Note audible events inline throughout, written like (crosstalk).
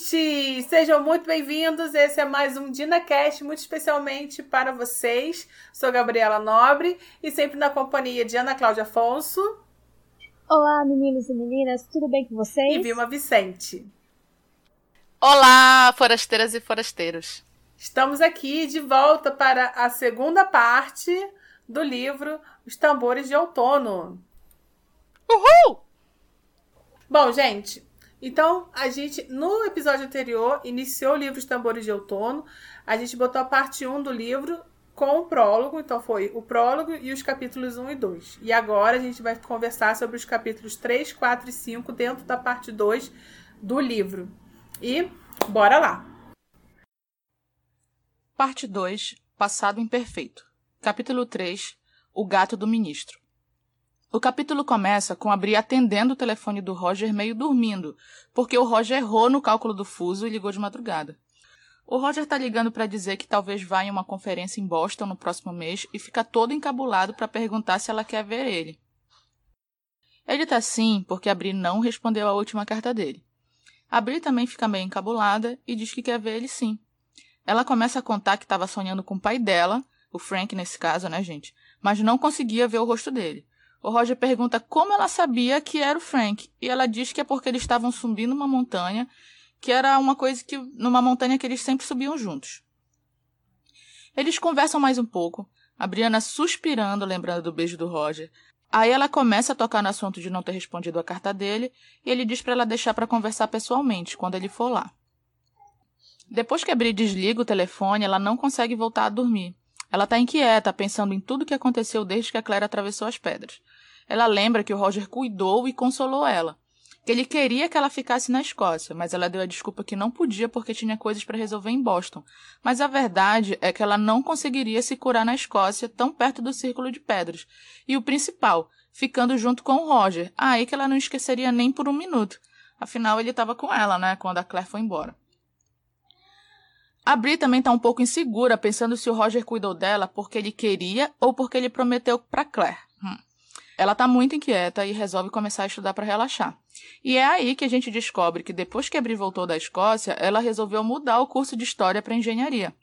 ouvintes! Sejam muito bem-vindos. Esse é mais um DinaCast, muito especialmente para vocês. Sou Gabriela Nobre e sempre na companhia de Ana Cláudia Afonso. Olá, meninos e meninas, tudo bem com vocês? E Vilma Vicente. Olá, forasteiras e forasteiros. Estamos aqui de volta para a segunda parte do livro Os Tambores de Outono. Uhul! Bom, gente, então, a gente, no episódio anterior, iniciou o livro Os Tambores de Outono. A gente botou a parte 1 do livro com o prólogo. Então, foi o prólogo e os capítulos 1 e 2. E agora a gente vai conversar sobre os capítulos 3, 4 e 5 dentro da parte 2 do livro. E bora lá! Parte 2 Passado Imperfeito. Capítulo 3 O Gato do Ministro. O capítulo começa com a Bri atendendo o telefone do Roger meio dormindo, porque o Roger errou no cálculo do fuso e ligou de madrugada. O Roger tá ligando para dizer que talvez vá em uma conferência em Boston no próximo mês e fica todo encabulado para perguntar se ela quer ver ele. Ele tá assim porque a Bri não respondeu a última carta dele. A Bri também fica meio encabulada e diz que quer ver ele sim. Ela começa a contar que estava sonhando com o pai dela, o Frank nesse caso, né, gente? Mas não conseguia ver o rosto dele. O Roger pergunta como ela sabia que era o Frank, e ela diz que é porque eles estavam subindo uma montanha, que era uma coisa que numa montanha que eles sempre subiam juntos. Eles conversam mais um pouco, a Brianna suspirando, lembrando do beijo do Roger. Aí ela começa a tocar no assunto de não ter respondido a carta dele, e ele diz para ela deixar para conversar pessoalmente quando ele for lá. Depois que a Bri desliga o telefone, ela não consegue voltar a dormir. Ela está inquieta, pensando em tudo que aconteceu desde que a Claire atravessou as pedras. Ela lembra que o Roger cuidou e consolou ela. Que ele queria que ela ficasse na Escócia, mas ela deu a desculpa que não podia porque tinha coisas para resolver em Boston. Mas a verdade é que ela não conseguiria se curar na Escócia, tão perto do círculo de pedras. E o principal, ficando junto com o Roger. Aí que ela não esqueceria nem por um minuto. Afinal, ele estava com ela, né, quando a Claire foi embora. A Bri também está um pouco insegura, pensando se o Roger cuidou dela porque ele queria ou porque ele prometeu para Claire. Ela está muito inquieta e resolve começar a estudar para relaxar. E é aí que a gente descobre que depois que a Bri voltou da Escócia, ela resolveu mudar o curso de história para engenharia.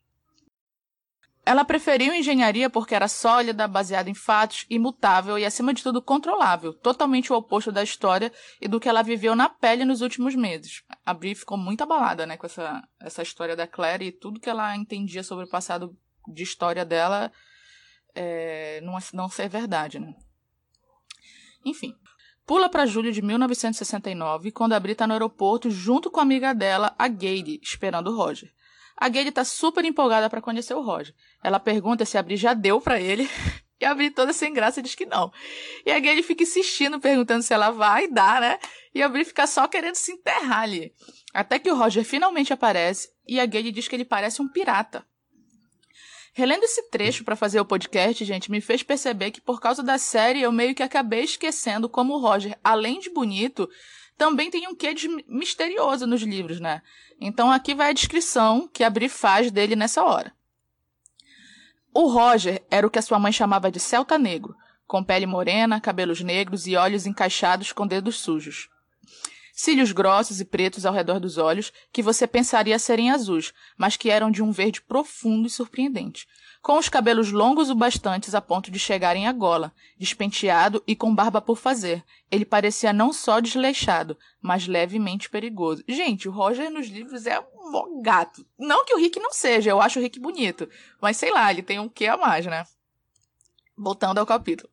Ela preferiu engenharia porque era sólida, baseada em fatos, imutável e, acima de tudo, controlável, totalmente o oposto da história e do que ela viveu na pele nos últimos meses. A Bri ficou muito abalada né, com essa, essa história da Claire e tudo que ela entendia sobre o passado de história dela é, não, não ser verdade. Né? Enfim, Pula para julho de 1969, quando a Bri está no aeroporto junto com a amiga dela, a Gade, esperando o Roger. A Gale tá super empolgada para conhecer o Roger. Ela pergunta se a Bri já deu para ele. (laughs) E a Bri toda sem graça diz que não. E a Gale fica insistindo, perguntando se ela vai dar, né? E a Bri fica só querendo se enterrar ali. Até que o Roger finalmente aparece e a Gale diz que ele parece um pirata. Relendo esse trecho para fazer o podcast, gente, me fez perceber que por causa da série eu meio que acabei esquecendo como o Roger, além de bonito, também tem um quê de misterioso nos livros, né? Então aqui vai a descrição que a Bri faz dele nessa hora. O Roger era o que a sua mãe chamava de celta negro, com pele morena, cabelos negros e olhos encaixados com dedos sujos. Cílios grossos e pretos ao redor dos olhos, que você pensaria serem azuis, mas que eram de um verde profundo e surpreendente com os cabelos longos o bastantes a ponto de chegarem à gola, despenteado e com barba por fazer. Ele parecia não só desleixado, mas levemente perigoso. Gente, o Roger nos livros é um gato. Não que o Rick não seja, eu acho o Rick bonito. Mas sei lá, ele tem um quê a mais, né? Voltando ao capítulo.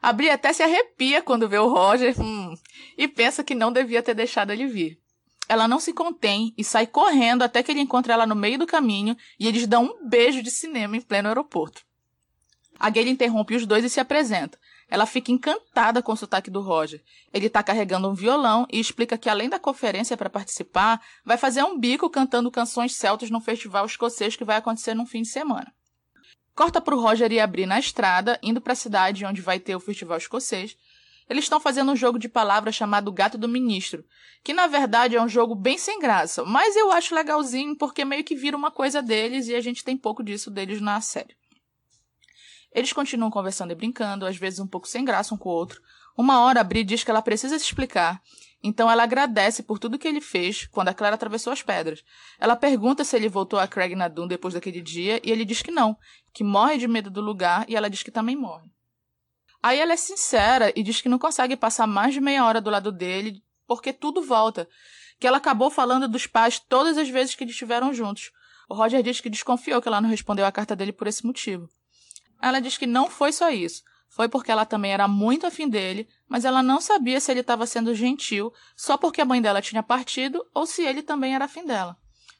A Bri até se arrepia quando vê o Roger hum, e pensa que não devia ter deixado ele vir ela não se contém e sai correndo até que ele encontra ela no meio do caminho e eles dão um beijo de cinema em pleno aeroporto. A Gayle interrompe os dois e se apresenta. Ela fica encantada com o sotaque do Roger. Ele está carregando um violão e explica que, além da conferência para participar, vai fazer um bico cantando canções celtas num festival escocês que vai acontecer num fim de semana. Corta para o Roger e abrir na estrada, indo para a cidade onde vai ter o festival escocês, eles estão fazendo um jogo de palavras chamado Gato do Ministro, que na verdade é um jogo bem sem graça, mas eu acho legalzinho porque meio que vira uma coisa deles e a gente tem pouco disso deles na série. Eles continuam conversando e brincando, às vezes um pouco sem graça um com o outro. Uma hora a Bri diz que ela precisa se explicar, então ela agradece por tudo que ele fez quando a Claire atravessou as pedras. Ela pergunta se ele voltou a Craig Nadum depois daquele dia e ele diz que não, que morre de medo do lugar e ela diz que também morre. Aí ela é sincera e diz que não consegue passar mais de meia hora do lado dele porque tudo volta, que ela acabou falando dos pais todas as vezes que eles estiveram juntos. O Roger diz que desconfiou que ela não respondeu a carta dele por esse motivo. Ela diz que não foi só isso. Foi porque ela também era muito afim dele, mas ela não sabia se ele estava sendo gentil só porque a mãe dela tinha partido ou se ele também era afim dela.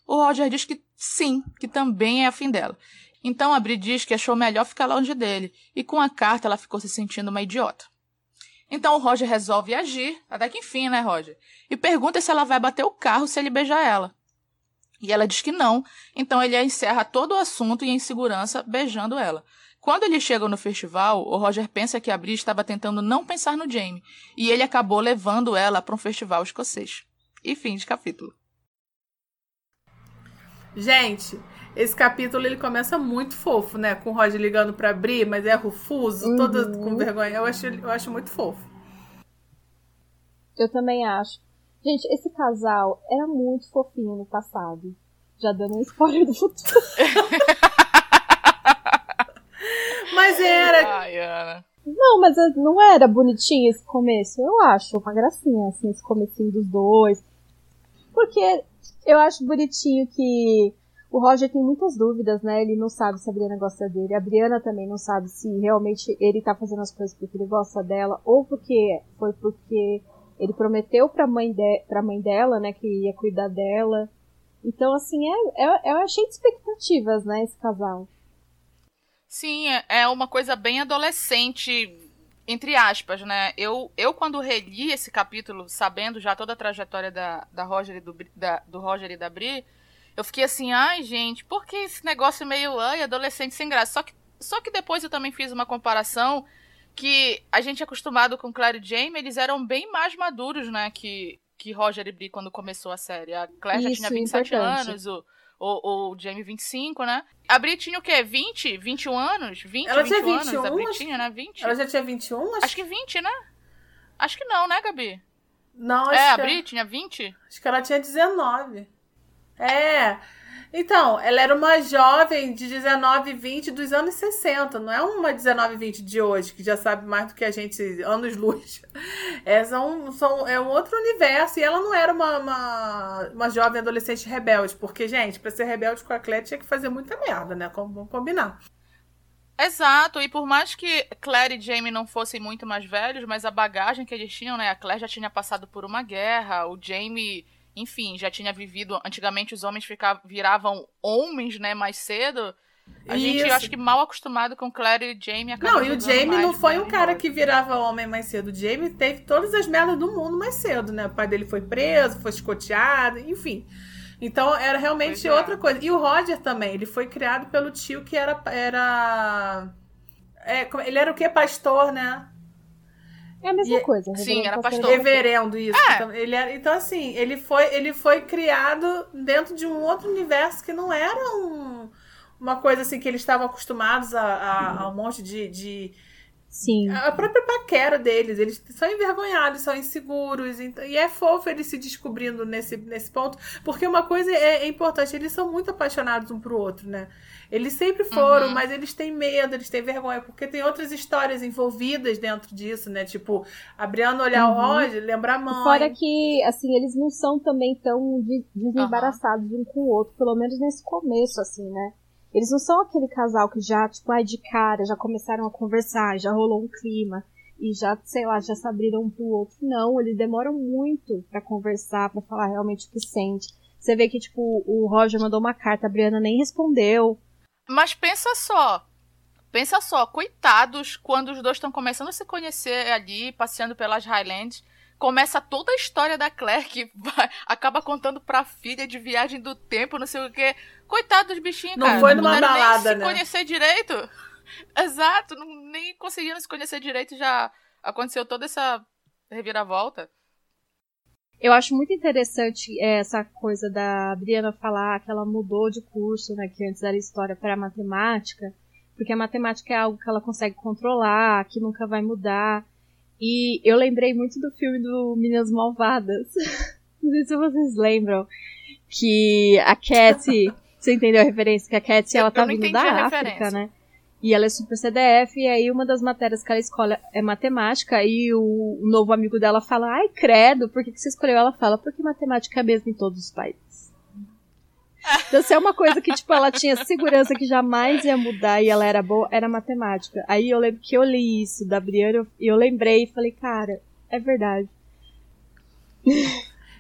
O Roger diz que sim, que também é afim dela. Então a Bri diz que achou melhor ficar longe dele, e com a carta ela ficou se sentindo uma idiota. Então o Roger resolve agir, até que enfim, né, Roger? E pergunta se ela vai bater o carro se ele beijar ela. E ela diz que não, então ele encerra todo o assunto e em segurança beijando ela. Quando eles chegam no festival, o Roger pensa que a Bri estava tentando não pensar no Jamie, e ele acabou levando ela para um festival escocês. E fim de capítulo. Gente, esse capítulo ele começa muito fofo, né? Com o Roger ligando pra Bri, mas é rufuso, uhum. todo com vergonha. Eu acho, eu acho muito fofo. Eu também acho. Gente, esse casal era muito fofinho no passado. Já dando um spoiler do futuro. (laughs) Mas era. Ai, Ana. Não, mas não era bonitinho esse começo. Eu acho uma gracinha, assim, esse comecinho dos dois. Porque eu acho bonitinho que o Roger tem muitas dúvidas, né? Ele não sabe se a Briana gosta dele. A Briana também não sabe se realmente ele tá fazendo as coisas porque ele gosta dela ou porque foi porque ele prometeu pra mãe, de, pra mãe dela, né, que ia cuidar dela. Então, assim, é, é, eu achei de expectativas, né, esse casal. Sim, é, é uma coisa bem adolescente, entre aspas, né? Eu, eu quando reli esse capítulo, sabendo já toda a trajetória da, da Roger e do, da, do Roger e da Bri, eu fiquei assim, ai, gente, por que esse negócio meio ai, adolescente sem graça? Só que, só que depois eu também fiz uma comparação que a gente é acostumado com Claire e Jamie, eles eram bem mais maduros, né, que, que Roger e Bri quando começou a série. A Claire Isso, já tinha 27 importante. anos, o, o, o Jamie 25, né? A Bri tinha o quê? 20? 21 anos? 20, ela 21 tinha 21, anos? A Bri tinha, né? 20? Ela já tinha 21? Acho, acho que 20, né? Acho que não, né, Gabi? Não, É, a Bri tinha 20? Acho que ela tinha 19. É. Então, ela era uma jovem de 19, 20 dos anos 60, não é uma 19, 20 de hoje, que já sabe mais do que a gente, anos luz. (laughs) É, são, são, é um outro universo, e ela não era uma, uma, uma jovem adolescente rebelde, porque, gente, para ser rebelde com a Claire tinha que fazer muita merda, né? Vamos combinar. Exato, e por mais que Claire e Jamie não fossem muito mais velhos, mas a bagagem que eles tinham, né? A Claire já tinha passado por uma guerra, o Jamie enfim, já tinha vivido. Antigamente os homens ficavam, viravam homens, né, mais cedo. A Isso. gente, eu acho que mal acostumado com Claire e Jamie Não, e o Jamie mais, não foi né, um cara que virava homem mais cedo. O Jamie teve todas as merdas do mundo mais cedo, né? O pai dele foi preso, foi escoteado, enfim. Então era realmente é. outra coisa. E o Roger também, ele foi criado pelo tio que era. era é, ele era o que? Pastor, né? É a mesma e, coisa. Sim, era pastor. Reverendo, isso. É. Então, ele era, então, assim, ele foi, ele foi criado dentro de um outro universo que não era um, uma coisa assim que eles estavam acostumados a, a, a um monte de, de Sim. A própria paquera deles, eles são envergonhados, são inseguros, e é fofo eles se descobrindo nesse, nesse ponto, porque uma coisa é, é importante, eles são muito apaixonados um pro outro, né? Eles sempre foram, uhum. mas eles têm medo, eles têm vergonha, porque tem outras histórias envolvidas dentro disso, né? Tipo, a Brianna olhar uhum. o Roger, lembrar a mãe. Fora que, assim, eles não são também tão desembaraçados uhum. um com o outro, pelo menos nesse começo, assim, né? Eles não são aquele casal que já, tipo, ai, de cara, já começaram a conversar, já rolou um clima e já, sei lá, já se abriram um pro outro. Não, eles demoram muito para conversar, para falar realmente o que sente. Você vê que, tipo, o Roger mandou uma carta, a Briana nem respondeu. Mas pensa só. Pensa só, coitados, quando os dois estão começando a se conhecer ali, passeando pelas Highlands, começa toda a história da Claire que vai, acaba contando pra filha de viagem do tempo, não sei o quê. Coitado dos bichinhos, não cara. Foi numa não balada, nem se né? conhecer direito. Exato, não, nem conseguiram se conhecer direito já aconteceu toda essa reviravolta. Eu acho muito interessante é, essa coisa da Briana falar que ela mudou de curso, né, que antes era história para matemática, porque a matemática é algo que ela consegue controlar, que nunca vai mudar. E eu lembrei muito do filme do Meninas Malvadas. (laughs) Não sei se vocês lembram. Que a Cat. (laughs) você entendeu a referência? Que a Cat ela tá vindo da África, né? E ela é super CDF, e aí uma das matérias que ela escolhe é matemática, e o, o novo amigo dela fala, ai, credo, por que, que você escolheu? Ela fala, porque matemática é mesmo em todos os países. Então, se é uma coisa que, tipo, ela tinha segurança que jamais ia mudar e ela era boa, era matemática. Aí eu lembro que eu li isso da Briana e eu lembrei e falei, cara, é verdade.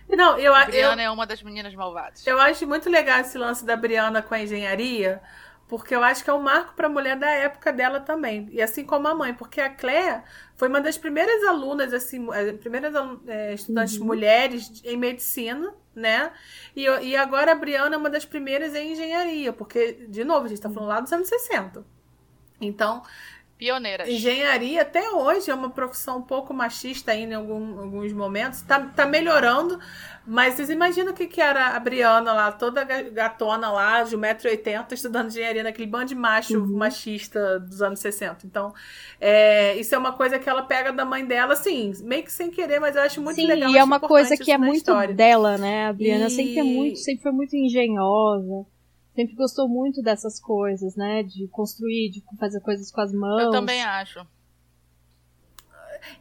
Não, eu, A Briana eu, é uma das meninas malvadas. eu acho muito legal esse lance da Briana com a engenharia, porque eu acho que é um marco para a mulher da época dela também. E assim como a mãe, porque a Claire foi uma das primeiras alunas, assim, eh, primeiras eh, estudantes mulheres em medicina, né? E, e agora a Briana é uma das primeiras em engenharia, porque, de novo, a gente está falando lá dos anos 60. Então, Pioneiras. Engenharia até hoje é uma profissão um pouco machista ainda em algum- alguns momentos. Tá, tá melhorando, mas vocês imaginam o que, que era a Briana lá, toda ga- gatona lá, de 1,80m, estudando engenharia naquele bando de macho machista dos anos 60. Então, é, isso é uma coisa que ela pega da mãe dela, assim, meio que sem querer, mas eu acho muito Sim, legal. e é uma coisa que é muito história. dela, né? A Briana E- sempre, é muito, sempre foi muito engenhosa. Sempre gostou muito dessas coisas, né? De construir, de fazer coisas com as mãos. Eu também acho.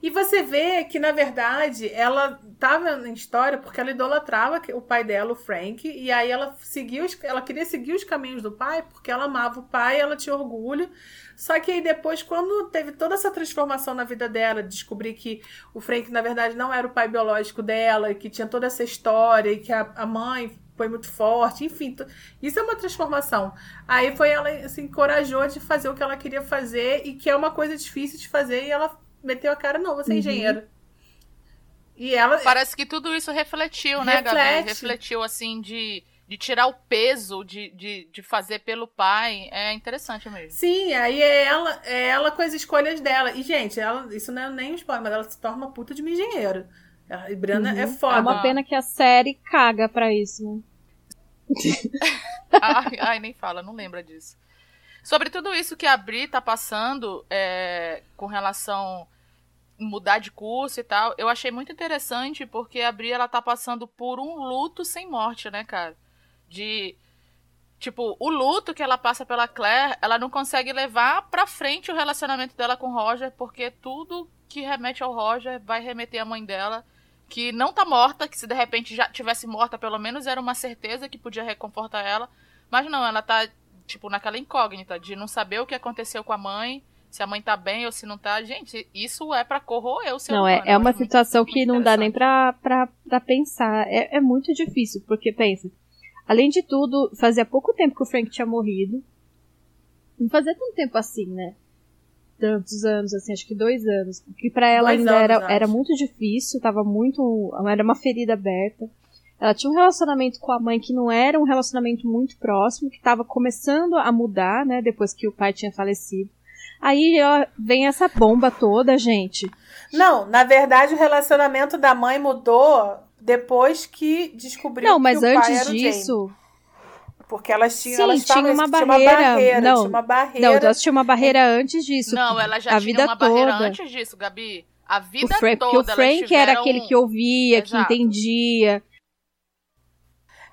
E você vê que, na verdade, ela estava em história porque ela idolatrava o pai dela, o Frank, e aí ela seguiu, ela queria seguir os caminhos do pai porque ela amava o pai, ela tinha orgulho. Só que aí depois, quando teve toda essa transformação na vida dela, descobrir que o Frank, na verdade, não era o pai biológico dela, e que tinha toda essa história, e que a, a mãe foi muito forte, enfim, isso é uma transformação. Aí foi ela se encorajou de fazer o que ela queria fazer e que é uma coisa difícil de fazer e ela meteu a cara, não, você é Uhum. engenheira. E ela Parece que tudo isso refletiu, né, Gabi? Reflete. Refletiu, assim, de, de tirar o peso de, de, de fazer pelo pai. É interessante mesmo. Sim, aí é ela, é ela com as escolhas dela. E, gente, ela, isso não é nem um spoiler, mas ela se torna uma puta de uma engenheira. A Briana é foda. É uma pena que a série caga pra isso? (laughs) ai, ai, nem fala, não lembra disso. Sobre tudo isso que a Bri tá passando é, com relação mudar de curso e tal, eu achei muito interessante porque a Bri ela tá passando por um luto sem morte, né, cara? De tipo, o luto que ela passa pela Claire, ela não consegue levar pra frente o relacionamento dela com o Roger, porque tudo que remete ao Roger vai remeter à mãe dela, que não tá morta, que se de repente já tivesse morta, pelo menos era uma certeza que podia reconfortar ela. Mas não, ela tá, tipo, naquela incógnita de não saber o que aconteceu com a mãe, se a mãe tá bem ou se não tá. Gente, isso é pra corroer o ser Não, é, humano. é eu uma situação que não dá nem pra, pra, pra pensar. É, é muito difícil, porque pensa, além de tudo, fazia pouco tempo que o Frank tinha morrido. Não fazia tanto tempo assim, né? Tantos anos, assim, acho que dois anos. Que pra ela Dois ainda anos, era, acho. era muito difícil, tava muito. Era uma ferida aberta. Ela tinha um relacionamento com a mãe que não era um relacionamento muito próximo, que tava começando a mudar, né? Depois que o pai tinha falecido. Aí ó, vem essa bomba toda, gente. Não, na verdade, o relacionamento da mãe mudou depois que descobriu Não, mas que o pai antes era o Jamie. disso. Porque elas tinham, Sim, elas tinha uma tinha barreira. Não, tinha uma barreira. Não, então tinha uma barreira antes disso. Não, ela já a tinha uma barreira toda. antes disso, Gabi. A O vida Frank, toda. porque o elas Frank era tiveram- aquele que ouvia, que Exato. entendia.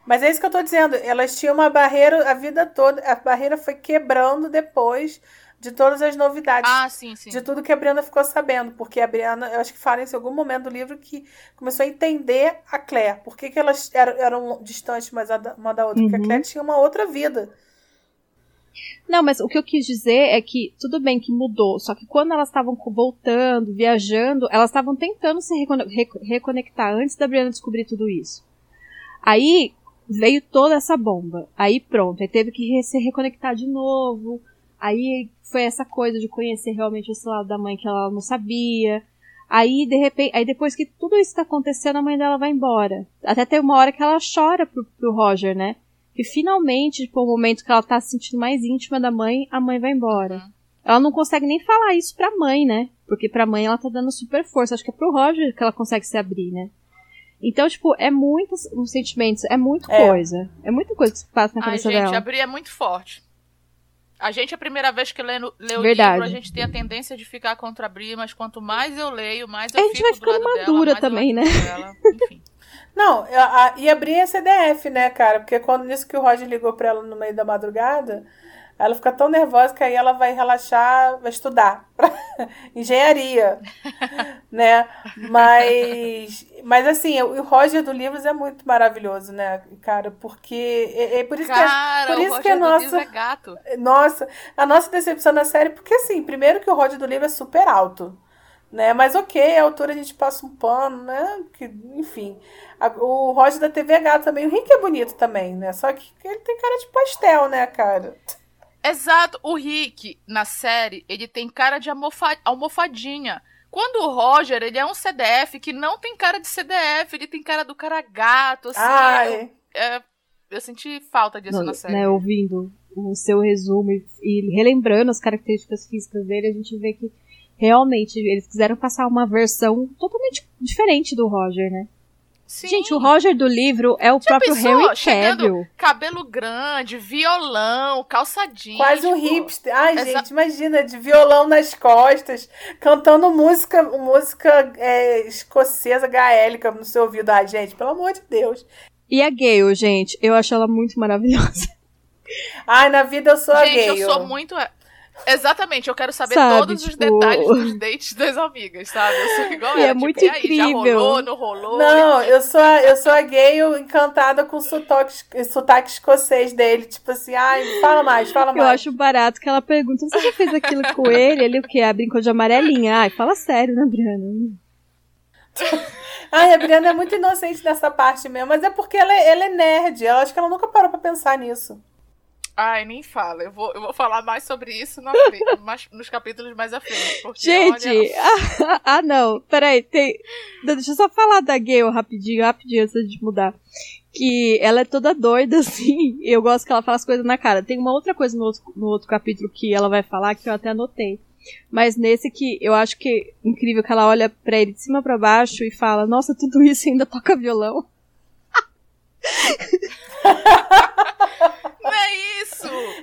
Mas é isso que eu tô dizendo. Elas tinham uma barreira a vida toda. A barreira foi quebrando depois de todas as novidades. Ah, sim, sim. De tudo que a Briana ficou sabendo. Porque a Briana, eu acho que fala em algum momento do livro que começou a entender a Claire. Por que, que elas eram, eram distantes uma da, uma da outra? Porque a Uhum. Claire tinha uma outra vida. Não, mas o que eu quis dizer é que tudo bem que mudou, só que quando elas estavam voltando, viajando, elas estavam tentando se recone- reco- reconectar antes da Brianna descobrir tudo isso. Aí veio toda essa bomba. Aí pronto, aí teve que re- se reconectar de novo. Aí foi essa coisa de conhecer realmente esse lado da mãe que ela não sabia. Aí, de repente, aí depois que tudo isso tá acontecendo, a mãe dela vai embora. Até tem uma hora que ela chora pro, pro Roger, né? Que finalmente, tipo, o momento que ela tá se sentindo mais íntima da mãe, a mãe vai embora. Uhum. Ela não consegue nem falar isso pra mãe, né? Porque pra mãe ela tá dando super força. Acho que é pro Roger que ela consegue se abrir, né? Então, tipo, é muitos os sentimentos, é muita É. coisa. É muita coisa que se passa na Ai, cabeça gente, dela. a Bri é muito forte. A gente, a primeira vez que lê, lê o Verdade. livro, a gente tem a tendência de ficar contra a Bri, mas quanto mais eu leio, mais eu A gente fico vai do ficando lado madura dela, também, né? Enfim. (laughs) Não, a, a, e a Bri é CDF, né, cara? Porque quando nisso que o Roger ligou pra ela no meio da madrugada, ela fica tão nervosa que aí ela vai relaxar, vai estudar. (laughs) Engenharia. (laughs) né? Mas, mas assim, o Roger do Livros é muito maravilhoso, né, cara? Porque é, é por isso Cara, que, é, por o isso que a do nossa, é gato. nossa, a nossa decepção na série, porque assim, primeiro que o Roger do Livro é super alto. Né? Mas ok, a altura a gente passa um pano, né? Que, enfim. A- o Roger da TV é gato também. O Rick é bonito também, né? Só que ele tem cara de pastel, né, cara? Exato. O Rick, na série, ele tem cara de almofa- almofadinha. Quando o Roger, ele é um CDF que não tem cara de CDF, ele tem cara do cara gato, assim. Ai. Eu, é, eu senti falta disso No- na série. né, ouvindo o seu resumo e, e relembrando as características físicas dele, a gente vê que realmente eles quiseram passar uma versão totalmente diferente do Roger, né? Sim. Gente, o Roger do livro é o Já próprio pensou? Harry Cavill. Cabelo grande, violão, calçadinho. Quase um hipster. Ai, exa- gente, imagina, de violão nas costas, cantando música, música é, escocesa gaélica no seu ouvido. Ai, gente, pelo amor de Deus. E a Gale, gente, eu acho ela muito maravilhosa. Ai, na vida eu sou a Gente, gay. eu sou muito. Exatamente, eu quero saber Sabe, todos os tipo- detalhes dos dates das amigas, sabe? Eu sou igual (laughs) E é ela, muito tipo, e aí, Já incrível. rolou, não rolou? Não, eu sou a, eu sou a gay encantada com o sotaque, sotaque escocês dele. Tipo assim, ai, fala mais, fala Eu mais. acho barato que ela pergunta: você já fez aquilo com ele? Ele o quê? Ah, brincou de amarelinha. Ai, fala sério, né, Briana? Ai, a Briana é muito inocente nessa parte mesmo, mas é porque ela é, ela é nerd. Eu acho que ela nunca parou pra pensar nisso. Ai, nem fala. Eu vou, eu vou falar mais sobre isso (laughs) mais- nos capítulos mais à frente. Porque, Gente, olha, (laughs) ah, ah, não, peraí, tem... deixa eu só falar da Gale rapidinho, rapidinho antes de mudar. Que ela é toda doida, (laughs) assim, e eu gosto que ela fala as coisas na cara. Tem uma outra coisa no outro, no outro capítulo que ela vai falar que eu até anotei. Mas nesse que eu acho que é incrível que ela olha pra ele de cima pra baixo e fala, nossa, tudo isso ainda toca violão.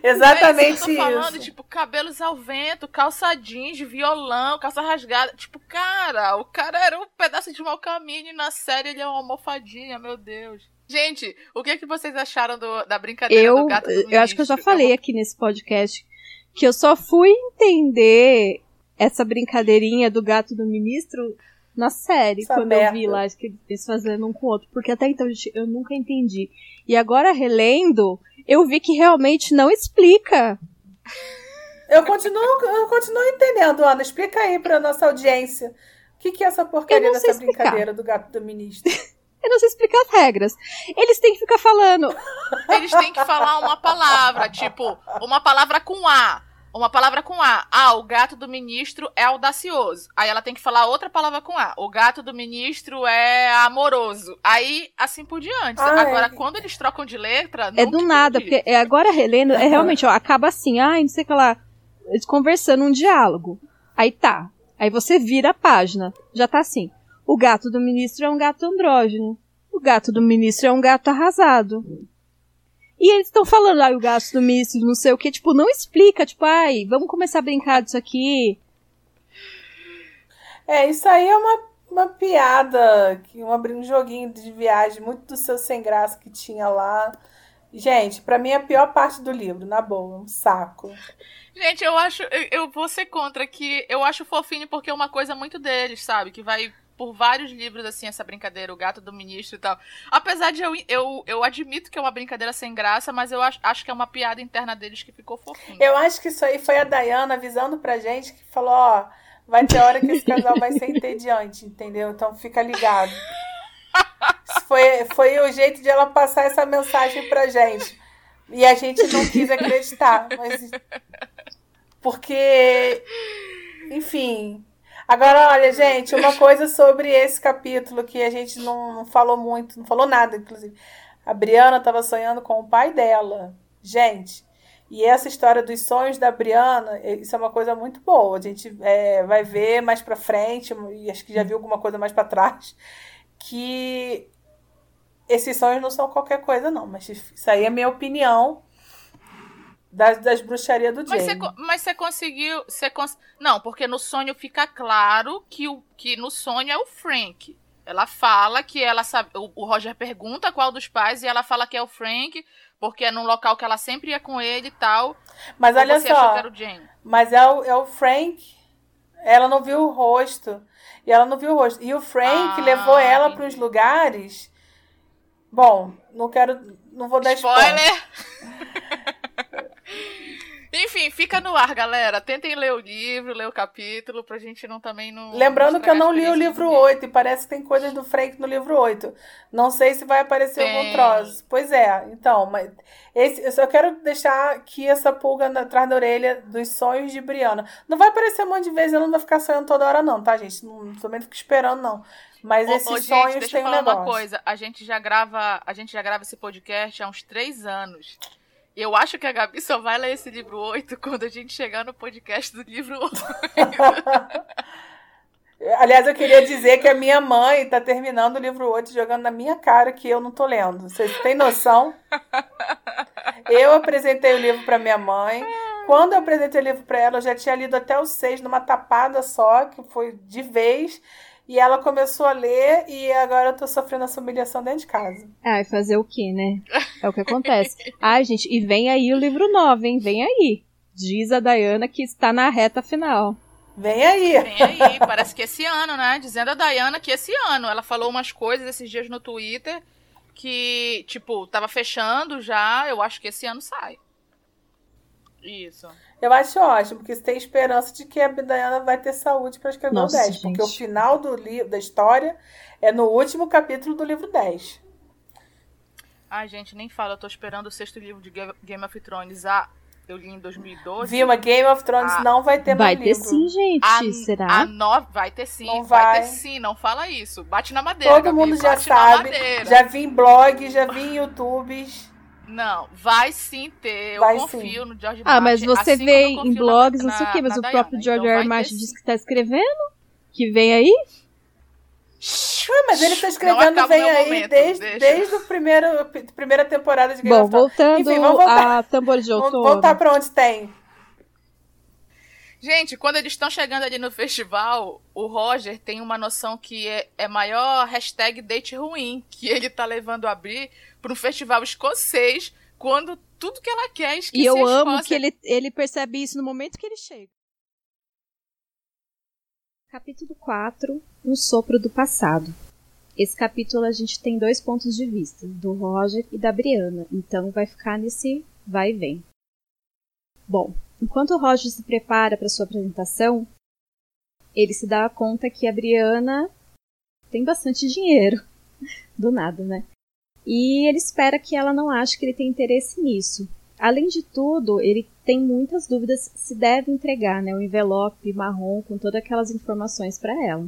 (laughs) é isso! Exatamente é isso. eu tô falando, isso. tipo, cabelos ao vento, calça jeans, violão, calça rasgada. Tipo, cara, o cara era um pedaço de mau caminho e na série ele é uma almofadinha, meu Deus. Gente, o que, que vocês acharam do- da brincadeira Eu, do gato do eu acho que eu já falei aqui nesse podcast que eu só fui entender essa brincadeirinha do gato do ministro na série, Essa quando eu merda. vi lá que eles fazendo um com o outro, porque até então gente, eu nunca entendi. E agora relendo, eu vi que realmente não explica. Eu continuo, eu continuo entendendo, Ana. Explica aí pra nossa audiência. O que, que é essa porcaria dessa explicar. brincadeira do gato do ministro? (laughs) Eu não sei explicar as regras. Eles têm que ficar falando. Eles têm que falar uma palavra, tipo, uma palavra com A. Uma palavra com A. Ah, o gato do ministro é audacioso. Aí ela tem que falar outra palavra com A. O gato do ministro é amoroso. Aí, assim por diante. Ai. Agora, quando eles trocam de letra. É do nada, entendi. porque é agora relendo, é realmente, ó, acaba assim, ai, não sei o que lá, eles conversando um diálogo. Aí tá. Aí você vira a página. Já tá assim. O gato do ministro é um gato andrógeno. O gato do ministro é um gato arrasado. E eles estão falando, ai, o gato do ministro, não sei o que, tipo, não explica, tipo, ai, vamos começar a brincar disso aqui. É, isso aí é uma, uma piada, que uma, um joguinho de viagem, muito do seu sem graça que tinha lá. Gente, pra mim é a pior parte do livro, na boa, um saco. Gente, eu acho. Eu, eu vou ser contra que eu acho fofinho porque é uma coisa muito deles, sabe? Que vai por vários livros, assim, essa brincadeira, o gato do ministro e tal. Apesar de eu, eu, eu admito que é uma brincadeira sem graça, mas eu acho, acho que é uma piada interna deles que ficou fofinha. Eu acho que isso aí foi a Dayana avisando pra gente que falou, ó, vai ter hora que esse casal vai ser entediante, entendeu? Então fica ligado. Foi, foi o jeito de ela passar essa mensagem pra gente. E a gente não quis acreditar. Mas... Porque, enfim. Agora, olha, gente, uma coisa sobre esse capítulo que a gente não, falou muito, não falou nada, inclusive. A Briana estava sonhando com o pai dela. Gente, e essa história dos sonhos da Briana, isso é uma coisa muito boa. A gente é, vai ver mais pra frente, e acho que já viu alguma coisa mais pra trás, que esses sonhos não são qualquer coisa, não. Mas isso aí é minha opinião. Das, das bruxarias do Jamie. mas você conseguiu. Você cons... Não, porque no sonho fica claro que, o, que no sonho é o Frank. Ela fala que ela sabe. O, o Roger pergunta qual dos pais e ela fala que é o Frank, porque é num local que ela sempre ia com ele e tal. Mas olha só, que era o Jamie? mas é o, é o Frank. Ela não viu o rosto. E ela não viu o rosto. E o Frank Ah, levou ela para os lugares. Bom, não quero. Não vou dar spoiler. Spoiler! (laughs) Enfim, fica no ar, galera. Tentem ler o livro, ler o capítulo, pra gente não também não. Lembrando que eu não li o livro de ninguém. 8 e parece que tem coisas do Frank no livro 8. Não sei se vai aparecer algum Tem. troço. Pois é, então, mas esse, eu só quero deixar aqui essa pulga atrás da orelha dos sonhos de Brianna. Não vai aparecer um monte de vezes, ela não vai ficar sonhando toda hora, não, tá, gente? Não, também não fico esperando, não. Mas Ô, esses ô, gente, sonhos deixa eu têm um falar negócio. uma coisa. A gente já grava, a gente já grava esse podcast há uns três anos. Eu acho que a Gabi só vai ler esse livro 8 quando a gente chegar no podcast do livro 8. (laughs) Aliás, eu queria dizer que a minha mãe tá terminando o livro 8 jogando na minha cara que eu não tô lendo. Vocês têm noção? Eu apresentei o livro para minha mãe. Quando eu apresentei o livro para ela, eu já tinha lido até o 6 numa tapada só, que foi de vez. E ela começou a ler e agora eu tô sofrendo essa humilhação dentro de casa. Ai, fazer o quê, né? É o que acontece. (laughs) Ai, gente, e vem aí o livro 9, hein? Vem aí. Diz a Dayana que está na reta final. Vem aí. Vem aí, parece que esse ano, né? Dizendo a Dayana que esse ano. Ela falou umas coisas esses dias no Twitter que, tipo, tava fechando já. Eu acho que esse ano sai. Isso. Eu acho ótimo, porque você tem esperança de que a Diana vai ter saúde para escrever Nossa, o 10. gente. Porque o final do livro, da história é no último capítulo do livro 10. Ai, gente, nem fala. Eu tô esperando o sexto livro de Ga- Game of Thrones. Ah, eu li em 2012. Vilma, Game of Thrones Ah, não vai ter Vai mais ter livro. sim, gente. A, Será? a no... Vai ter sim, Não vai. vai. ter sim, não fala isso. Bate na madeira. Todo Gabi, mundo já bate na sabe. madeira. Já vi em blog, já vi em YouTubes. Não, vai sim ter. Eu Vai confio no George Ah, mas Martin, você assim vê em blogs, na- não sei o quê, mas o Diana. próprio George Então R. Martin sim. disse que tá escrevendo. Que vem aí. Ué, mas ele tá escrevendo vem aí momento, desde, deixa. desde o primeiro, p- primeira temporada de Game Bom, of Thrones. voltando Enfim, vamos voltar. a Tambor de Vamos Outono. voltar pra onde tem. Gente, quando eles estão chegando ali no festival, o Roger tem uma noção que é, é maior hashtag date ruim, que ele tá levando a Bri pra um festival escocês, quando tudo que ela quer é esquecer E eu a amo Escócia. que ele, ele percebe isso no momento que ele chega. Capítulo 4 Um sopro do passado. Esse capítulo a gente tem dois pontos de vista, do Roger e da Brianna, então vai ficar nesse vai e vem. Bom, enquanto o Roger se prepara para sua apresentação, ele se dá conta que a Brianna tem bastante dinheiro. (laughs) Do nada, né? E ele espera que ela não ache que ele tem interesse nisso. Além de tudo, ele tem muitas dúvidas se deve entregar né, o envelope marrom com todas aquelas informações para ela.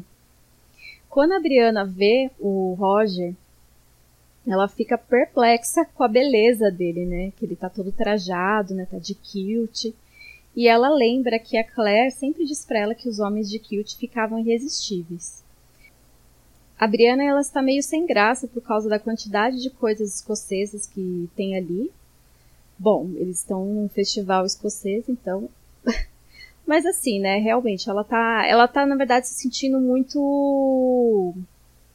Quando a Brianna vê o Roger, ela fica perplexa com a beleza dele, né? Que ele tá todo trajado, né? Tá de kilt. E ela lembra que a Claire sempre diz pra ela que os homens de kilt ficavam irresistíveis. A Brianna ela está meio sem graça por causa da quantidade de coisas escocesas que tem ali. Bom, eles estão num festival escocês, então. (laughs) Mas assim, né, realmente, ela tá, ela tá na verdade se sentindo muito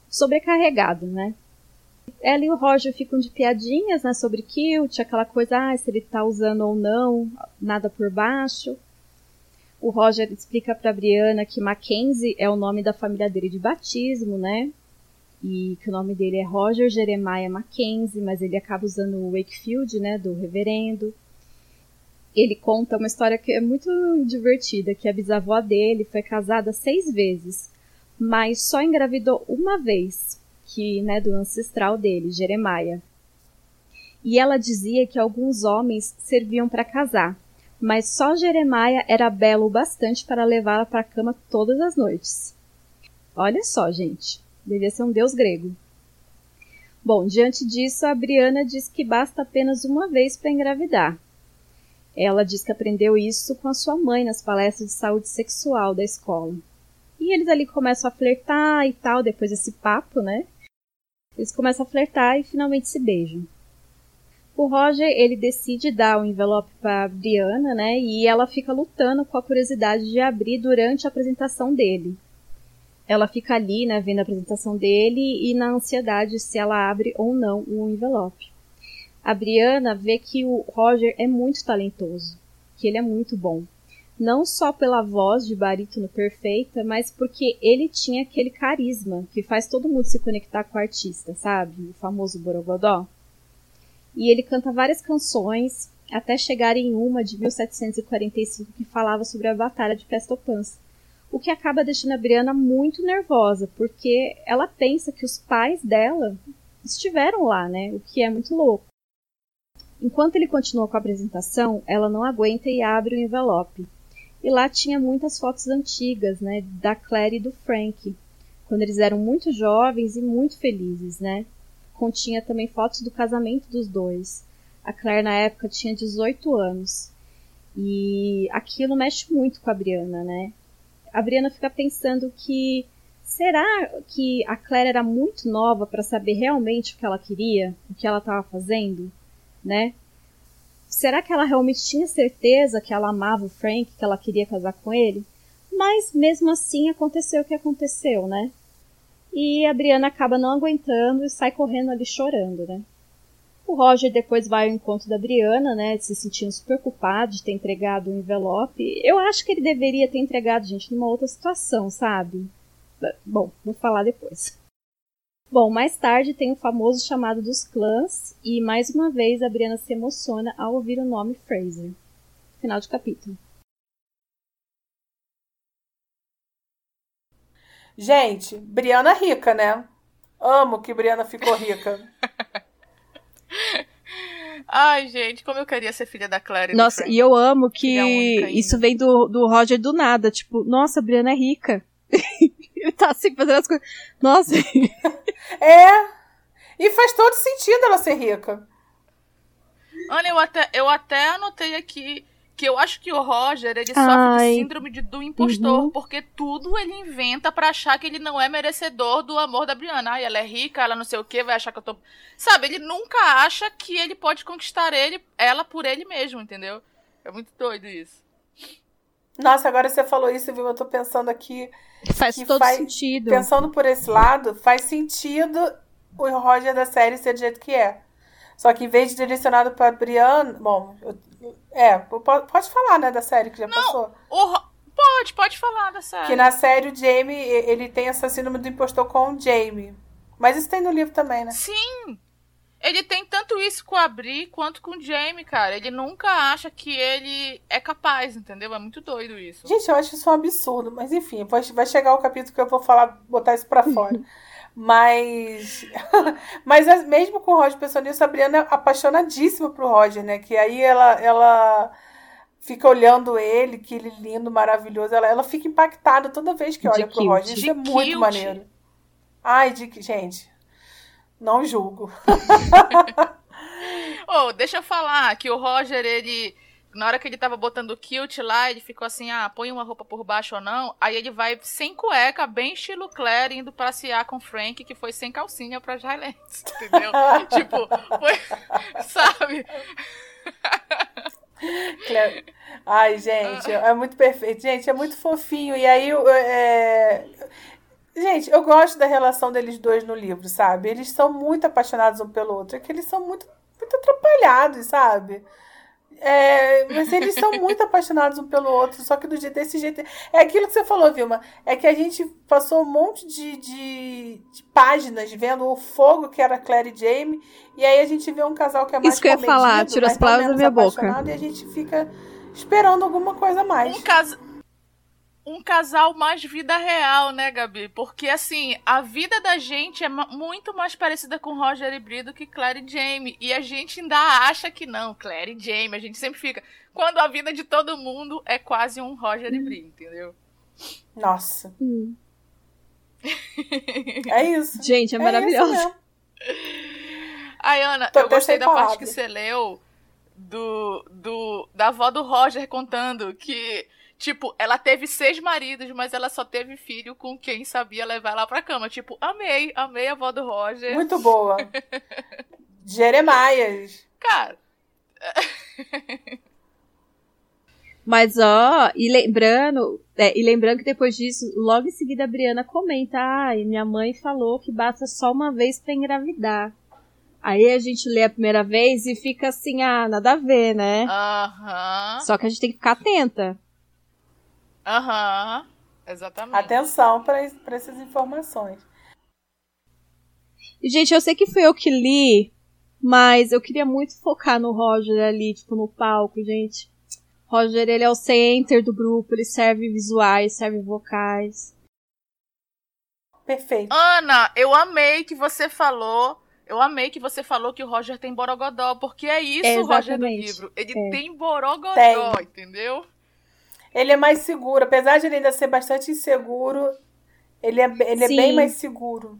sobrecarregada, né? Ela e o Roger ficam de piadinhas, né, sobre Kilt, aquela coisa, ah, se ele tá usando ou não, nada por baixo. O Roger explica pra Brianna que Mackenzie é o nome da família dele de batismo, né? E que o nome dele é Roger Jeremiah Mackenzie, mas ele acaba usando o Wakefield, né, do reverendo. Ele conta uma história que é muito divertida, que a bisavó dele foi casada seis vezes, mas só engravidou uma vez, que, né, do ancestral dele, Jeremiah. E ela dizia que alguns homens serviam para casar, mas só Jeremiah era belo o bastante para levá-la para a cama todas as noites. Olha só, gente, devia ser um deus grego. Bom, diante disso, a Briana diz que basta apenas uma vez para engravidar. Ela diz que aprendeu isso com a sua mãe nas palestras de saúde sexual da escola. E eles ali começam a flertar e tal, depois desse papo, né? Eles começam a flertar e finalmente se beijam. O Roger, ele decide dar o envelope para Brianna, né? E ela fica lutando com a curiosidade de abrir durante a apresentação dele. Ela fica ali, né, vendo a apresentação dele e na ansiedade se ela abre ou não o envelope. A Brianna vê que o Roger é muito talentoso, que ele é muito bom. Não só pela voz de barítono perfeita, mas porque ele tinha aquele carisma que faz todo mundo se conectar com o artista, sabe? O famoso Borogodó. E ele canta várias canções, até chegar em uma de 1745 que falava sobre a Batalha de Prestopans. O que acaba deixando a Brianna muito nervosa, porque ela pensa que os pais dela estiveram lá, né? O que é muito louco. Enquanto ele continua com a apresentação, ela não aguenta e abre o envelope. E lá tinha muitas fotos antigas, né, da Claire e do Frank, quando eles eram muito jovens e muito felizes, né? continha também fotos do casamento dos dois. A Claire na época tinha 18 anos. E aquilo mexe muito com a Brianna, né? A Brianna fica pensando que será que a Claire era muito nova para saber realmente o que ela queria, o que ela estava fazendo, né? Será que ela realmente tinha certeza que ela amava o Frank, que ela queria casar com ele? Mas mesmo assim aconteceu o que aconteceu, né? E a Brianna acaba não aguentando e sai correndo ali chorando, né? O Roger depois vai ao encontro da Brianna, né? Se sentindo super culpado de ter entregado o envelope. Eu acho que ele deveria ter entregado, gente, numa outra situação, sabe? Bom, vou falar depois. Bom, mais tarde tem o famoso chamado dos clãs e mais uma vez a Brianna se emociona ao ouvir o nome Fraser. Final de capítulo. Gente, Briana rica, né? Amo que Briana ficou rica. (laughs) Ai, gente, como eu queria ser filha da Claire. Nossa, e eu amo que isso vem do, do Roger do nada. Tipo, nossa, a Briana é rica. Ele (laughs) tá assim fazendo as coisas. Nossa. é. E faz todo sentido ela ser rica. Olha, eu até, eu até anotei aqui que eu acho que o Roger, ele sofre Ai. de síndrome de, do impostor, uhum. porque tudo ele inventa para achar que ele não é merecedor do amor da Brianna. Ai, ela é rica, ela não sei o que, vai achar que eu tô. Sabe, ele nunca acha que ele pode conquistar ele, ela por ele mesmo, entendeu? É muito doido isso. Nossa, agora você falou isso, viu? Eu tô pensando aqui. Faz todo faz, sentido. Pensando por esse lado, faz sentido o Roger da série ser do jeito que é. Só que em vez de direcionado pra Brianna. Bom, eu, é, pode falar, né, da série que já Não, passou. O, pode, pode falar da série. Que na série o Jamie, ele tem essa síndrome do impostor com o Jamie. Mas isso tem no livro também, né? Sim! Ele tem tanto isso com a Bri quanto com o Jamie, cara. Ele nunca acha que ele é capaz, entendeu? É muito doido isso. Gente, eu acho isso um absurdo. Mas enfim, vai chegar o capítulo que eu vou falar, botar isso pra fora. (laughs) Mas. (laughs) mas mesmo com o Roger pensando nisso, a Briana é apaixonadíssima pro Roger, né? Que aí ela. ela fica olhando ele, que ele lindo, maravilhoso. Ela, ela fica impactada toda vez que olha de pro Roger. Isso é muito maneiro. Ai, de gente. Não julgo. (laughs) oh, deixa eu falar que o Roger, ele na hora que ele tava botando o kilt lá, ele ficou assim, ah, põe uma roupa por baixo ou não. Aí ele vai sem cueca, bem estilo Claire, indo passear com o Frank, que foi sem calcinha pra Highlands, (laughs) entendeu? tipo, foi, (laughs) sabe? Claire. Ai, gente, é muito perfeito. Gente, é muito fofinho. E aí, é... gente, eu gosto da relação deles dois no livro, sabe? Eles são muito apaixonados um pelo outro. É que eles são muito, muito atrapalhados, sabe? É, mas eles são (laughs) muito apaixonados um pelo outro, só que do jeito, desse jeito. É aquilo que você falou, Vilma. É que a gente passou um monte de, de, de páginas vendo o fogo que era Claire e Jamie, e aí a gente vê um casal que é mais Isso que eu ia falar, tira as palavras da minha boca. E a gente fica esperando alguma coisa mais. Um casal um casal mais vida real, né, Gabi? Porque, assim, a vida da gente é muito mais parecida com Roger e Brie do que Claire e Jamie. E a gente ainda acha que não, Claire e Jamie. A gente sempre fica. Quando a vida de todo mundo é quase um Roger e Brie, entendeu? Nossa. Hum. (laughs) é isso. Gente, é, é maravilhoso. Ai, Ana, Tô eu gostei da parte que você leu do, do, da avó do Roger contando que Tipo, ela teve seis maridos, mas ela só teve filho com quem sabia levar ela pra cama. Tipo, amei, amei a avó do Roger. Muito boa. (laughs) Jeremias. Cara. (laughs) Mas, ó, e lembrando, é, e lembrando que depois disso, logo em seguida a Briana comenta, ah, e minha mãe falou que basta só uma vez para engravidar. Aí a gente lê a primeira vez e fica assim, ah, nada a ver, né? Aham. Só que a gente tem que ficar atenta. Aham. Exatamente. Atenção para essas informações. E, gente, eu sei que foi eu que li, mas eu queria muito focar no Roger ali, tipo, no palco, gente. Roger, ele é o center do grupo, ele serve visuais, serve vocais. Perfeito. Ana, eu amei que você falou. Eu amei que você falou que o Roger tem borogodó, porque é isso, É, o Roger do livro. Ele É. tem borogodó, Tem. entendeu? Ele é mais seguro, apesar de ele ainda ser bastante inseguro, ele é, ele é bem mais seguro.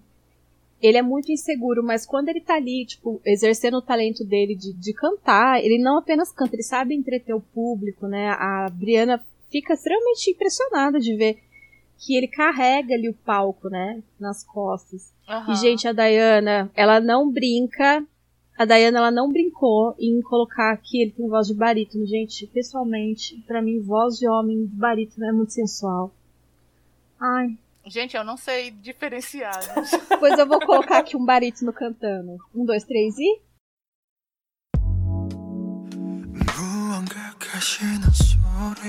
Ele é muito inseguro, mas quando ele tá ali, tipo, exercendo o talento dele de, de cantar, ele não apenas canta, ele sabe entreter o público, né? A Briana fica extremamente impressionada de ver que ele carrega ali o palco, né? Nas costas. Aham. E, gente, a Diana, ela não brinca. A Diana, ela não brincou em colocar que ele tem voz de barítono. Gente, pessoalmente, pra mim, voz de homem de barítono é muito sensual. Ai, Gente, eu não sei diferenciar. né? (laughs) pois eu vou colocar aqui um barítono cantando. Um, dois, três e. 무언가 가시는 소리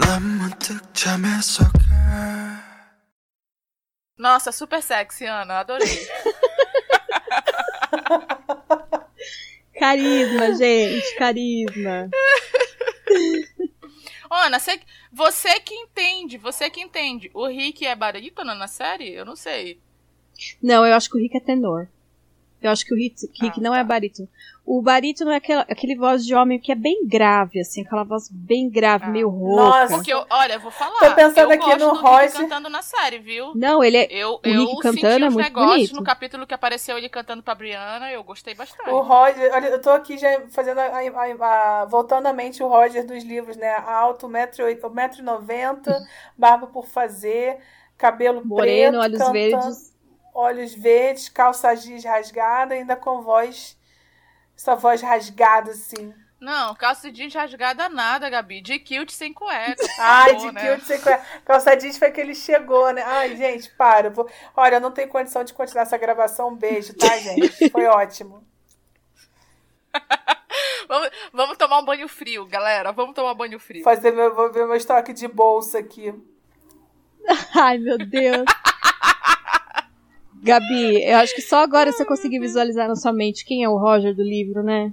난 문득 잠에서 가 nossa, super sexy, Ana. Adorei. (laughs) Carisma, gente, carisma. (laughs) Ana, você, você que entende, você que entende. O Rick é barítono na série? Eu não sei. Não, eu acho que o Rick é tenor. Eu acho que o Rick, Rick Ah, não é barítono. O barítono é aquela, aquele voz de homem que é bem grave, assim, aquela voz bem grave, Ah. meio rouca. Nossa. Porque, eu, olha, eu vou falar. Tô pensando eu aqui gosto no Roger. cantando na série, viu? Não, ele é. Eu, O eu Rick senti cantando é muito negócios bonito. no capítulo que apareceu ele cantando pra Brianna, eu gostei bastante. O Roger, olha, eu tô aqui já fazendo a, a- a- voltando à mente o Roger dos livros, né? Alto, 1,90m, barba por fazer, cabelo Moreno, preto, olhos cantando, verdes. olhos verdes, calça jeans rasgada, ainda com voz, essa voz rasgada assim. Não, calça jeans rasgada nada, Gabi. De kilt sem cueca. por Ai, de né? qual é. Calça jeans foi que ele chegou, né? Ai, gente, para. eu vou- Olha, eu não tenho condição de continuar essa gravação. Um beijo, tá, (laughs) gente? Foi ótimo. (laughs) Vamos, vamos tomar um banho frio, galera. Vamos tomar um banho frio. Fazer meu, vou ver meu estoque de bolsa aqui. (laughs) Ai, meu Deus. Gabi, eu acho que só agora você conseguir visualizar na sua mente quem é o Roger do livro, né?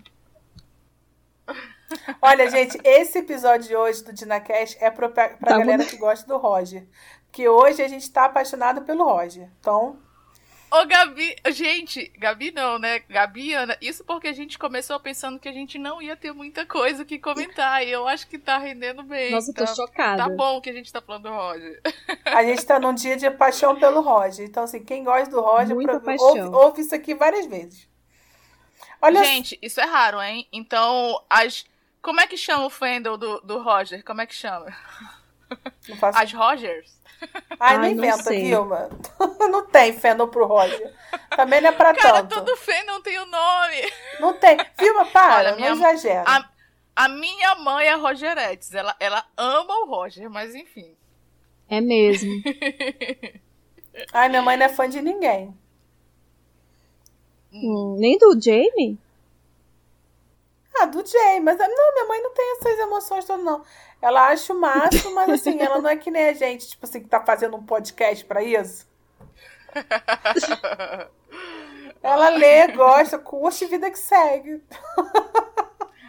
Olha, gente, esse episódio de hoje do DinaCast é pra, pra Tá galera bom. que gosta do Roger. Que hoje a gente tá apaixonado pelo Roger. Então, Ô, Gabi, gente, Gabi não, né? Gabi e Ana, isso porque a gente começou pensando que a gente não ia ter muita coisa que comentar. E eu acho que tá rendendo bem. Nossa, eu tô tá, chocada. tá bom que a gente tá falando do Roger. a gente tá num dia de paixão pelo Roger. Então, assim, quem gosta do Roger, Muita paixão. ouve, ouve isso aqui várias vezes. Olha Gente, isso é raro, hein? Então, as. Como é que chama o fandom do, do Roger? Como é que chama? Não faço... As Rogers? Ai, Ai, não não inventa. Vilma. (laughs) não tem fandom pro Roger. Também não é pra Cara, tanto. todo fandom tem o nome. Não tem. Vilma, para, Olha, não minha- exagera. A, a minha mãe é Rogerettes. Ela, ela ama o Roger, mas enfim. É mesmo. Ai, minha mãe não é fã de ninguém. Hum, nem do Jamie? Ah, do Jay, mas não, minha mãe não tem essas emoções todas, não. Ela acha o máximo, mas assim, ela não é que nem a gente, tipo assim, que tá fazendo um podcast pra isso. Ela lê, gosta, curte e vida que segue.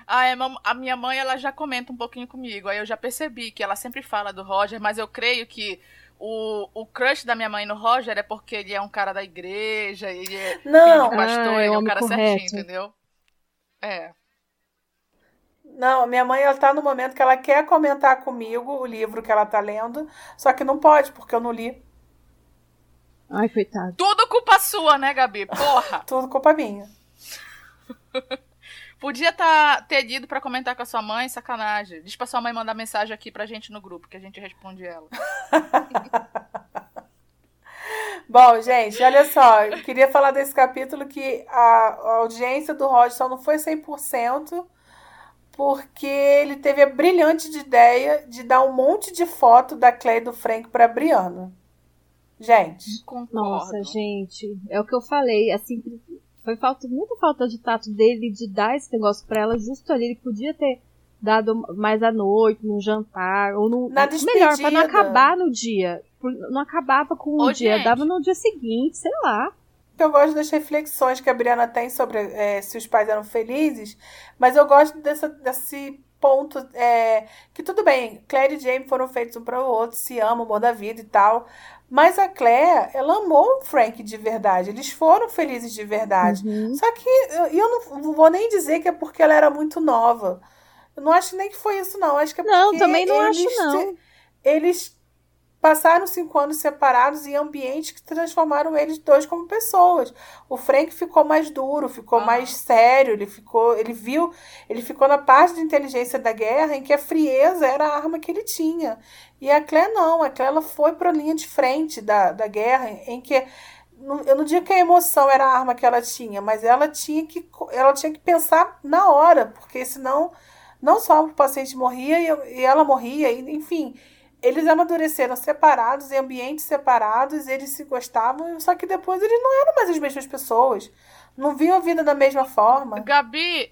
Ah, é, a minha mãe ela já comenta um pouquinho comigo. Aí eu já percebi que ela sempre fala do Roger, mas eu creio que o, o crush da minha mãe no Roger é porque ele é um cara da igreja, ele é Não. filho de pastor, Ah, é ele é um cara correto. certinho, entendeu? É. Não, minha mãe, ela tá no momento que ela quer comentar comigo o livro que ela tá lendo, só que não pode, porque eu não li. Ai, coitado. Tudo culpa sua, né, Gabi? Porra! (laughs) Tudo culpa minha. (laughs) Podia tá, ter ido pra comentar com a sua mãe, sacanagem. Diz pra sua mãe mandar mensagem aqui pra gente no grupo, que a gente responde ela. (laughs) Bom, gente, olha só, eu queria falar desse capítulo que a, a audiência do Roger não foi 100%, porque ele teve a brilhante de ideia de dar um monte de foto da Clay e do Frank para Brianna. Gente. Concordo. Nossa, gente, é o que eu falei, assim, foi falta, muita falta de tato dele de dar esse negócio pra ela justo ali, ele podia ter dado mais à noite, no jantar, ou no. Na melhor, pra não acabar no dia. Não acabava com o Ô, dia, gente. dava no dia seguinte, sei lá. Eu gosto das reflexões que a Brianna tem sobre é, se os pais eram felizes, mas eu gosto dessa, desse ponto é, que tudo bem, Claire e Jamie foram feitos um para o outro, se amam, amor da vida e tal, mas a Claire, ela amou o Frank de verdade, eles foram felizes de verdade. Uhum. Só que eu, eu não não vou nem dizer que é porque ela era muito nova. Eu não acho nem que foi isso, não. Acho que é Não, porque também não acho, eles não. te- Eles passaram cinco anos separados em ambientes que transformaram eles dois como pessoas. O Frank ficou mais duro, ficou Aham. mais sério, ele ficou, ele viu, ele ficou na parte de inteligência da guerra em que a frieza era a arma que ele tinha. E a Claire não, a Claire ela foi para a linha de frente da, da guerra, em que eu não digo que a emoção era a arma que ela tinha, mas ela tinha que, ela tinha que pensar na hora, porque senão não só o paciente morria e, ela morria, enfim. Eles amadureceram separados, em ambientes separados, eles se gostavam, só que depois eles não eram mais as mesmas pessoas. Não viam a vida da mesma forma. Gabi,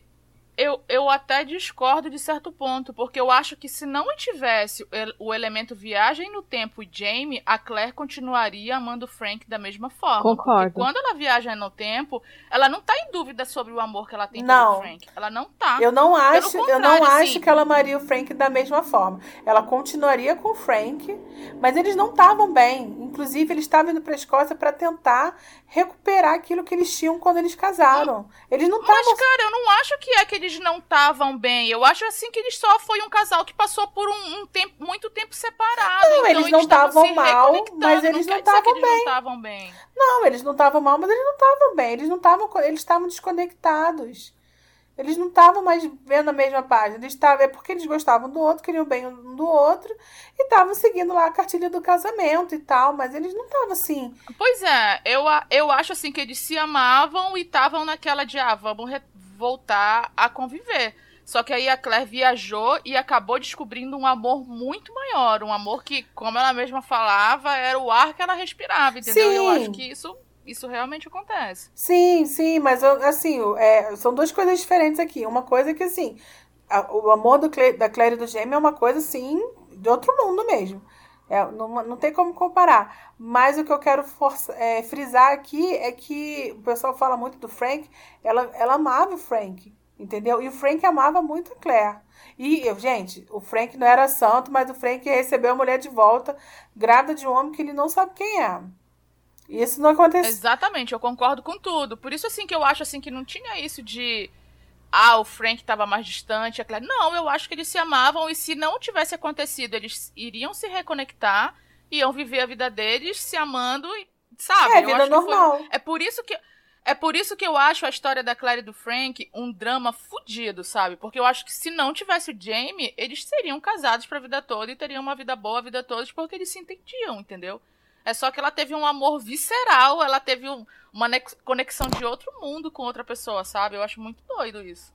eu, eu até discordo de certo ponto, porque eu acho que se não tivesse o ele- o elemento viagem no tempo e Jamie, a Claire continuaria amando o Frank da mesma forma. Concordo. Porque quando ela viaja no tempo, ela não tá em dúvida sobre o amor que ela tem Não. pelo Frank. Ela não tá. Eu não acho, eu não acho assim. que ela amaria o Frank da mesma forma. Ela continuaria com o Frank, mas eles não estavam bem. Inclusive, eles estavam indo para a Escócia para tentar recuperar aquilo que eles tinham quando eles casaram. Eles não estavam Mas, cara, eu não acho que é que eles não estavam bem. Eu acho assim que eles só foi um casal que passou por um, um tempo, muito tempo separado. Não, então eles não estavam mal, mas eles não estavam eles não estavam bem. Não, eles não estavam mal, mas eles não estavam bem. Eles não estavam, eles estavam desconectados. Eles não estavam mais vendo a mesma página. Eles estavam, é porque eles gostavam do outro, queriam bem um do outro e estavam seguindo lá a cartilha do casamento e tal, mas eles não estavam assim. Pois é, eu, eu acho assim que eles se amavam e estavam naquela de, ah, vamos re- voltar a conviver. Só que aí a Claire viajou e acabou descobrindo um amor muito maior. Um amor que, como ela mesma falava, era o ar que ela respirava, entendeu? E eu Sim. acho que isso, isso realmente acontece. Sim, sim, mas assim, é, são duas coisas diferentes aqui. Uma coisa é que assim, a- o amor do da Claire e do Jamie é uma coisa assim de outro mundo mesmo. É, não, não tem como comparar. Mas o que eu quero força- é, frisar aqui é que o pessoal fala muito do Frank. Ela, ela amava o Frank, entendeu? E o Frank amava muito a Claire. E, eu, gente, o Frank não era santo, mas o Frank recebeu a mulher de volta, grávida de um homem que ele não sabe quem é. E isso não aconteceu. Exatamente, eu concordo com tudo. Por isso, assim, que eu acho assim que não tinha isso de. Ah, o Frank estava mais distante, a Claire. Não, eu acho que eles se amavam e se não tivesse acontecido, eles iriam se reconectar, iam viver a vida deles se amando e. Sabe? É, Eu vida que foi- normal. É por isso que. É por isso que eu acho a história da Claire e do Frank um drama fudido, sabe? Porque eu acho que se não tivesse o Jamie, eles seriam casados pra vida toda e teriam uma vida boa a vida toda, porque eles se entendiam, entendeu? É só que ela teve um amor visceral, ela teve um- uma nex- conexão de outro mundo com outra pessoa, sabe? Eu acho muito doido isso.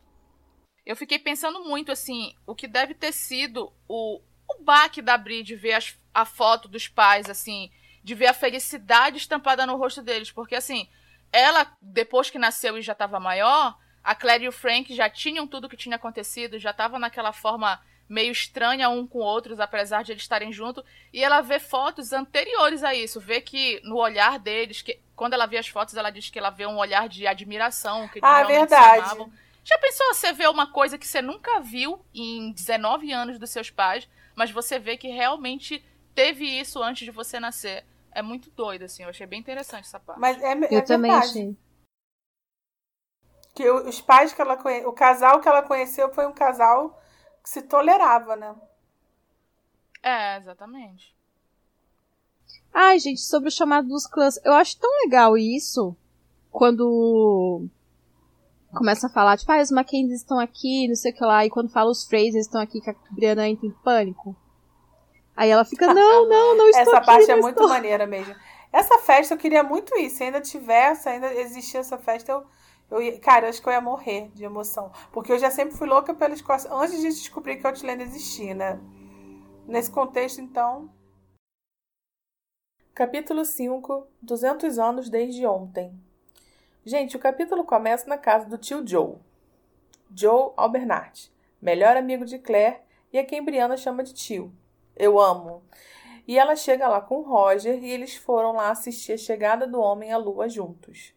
Eu fiquei pensando muito, assim, o que deve ter sido o, o baque da Bri de ver as- a foto dos pais, assim, de ver a felicidade estampada no rosto deles. Porque, assim, ela, depois que nasceu e já estava maior, a Claire e o Frank já tinham tudo que tinha acontecido, já estavam naquela forma meio estranha um com outros, apesar de eles estarem juntos. E ela vê fotos anteriores a isso, vê que no olhar deles, que quando ela vê as fotos, ela diz que ela vê um olhar de admiração, que eles Ah, verdade. amavam. Já pensou você ver uma coisa que você nunca viu em 19 anos dos seus pais, mas você vê que realmente teve isso antes de você nascer? É muito doido, assim. Eu achei bem interessante essa parte. Mas é, Eu é também verdade. achei. Que o- os pais que ela conheceu, o casal que ela conheceu foi um casal se tolerava, né? É, exatamente. Ai, gente, sobre o chamado dos clãs. Eu acho tão legal isso quando começa a falar, tipo, ah, os Mackenzies estão aqui, não sei o que lá, e quando fala os Frasers estão aqui, que a Brianna entra em pânico. Aí ela fica, não, (laughs) não, não estou Essa aqui, parte é não muito estou. maneira mesmo. Essa festa eu queria muito ir. Se ainda tivesse, ainda existia essa festa, eu, eu ia, cara, acho que eu ia morrer de emoção. Porque eu já sempre fui louca pela Escócia antes de descobrir que Outlander existia, né? Nesse contexto, então. Capítulo 5 200 anos desde ontem. Gente, o capítulo começa na casa do tio Joe. Joe Albernat, melhor amigo de Claire e a quem Brianna chama de tio. Eu amo. E ela chega lá com Roger e eles foram lá assistir a chegada do homem à lua juntos.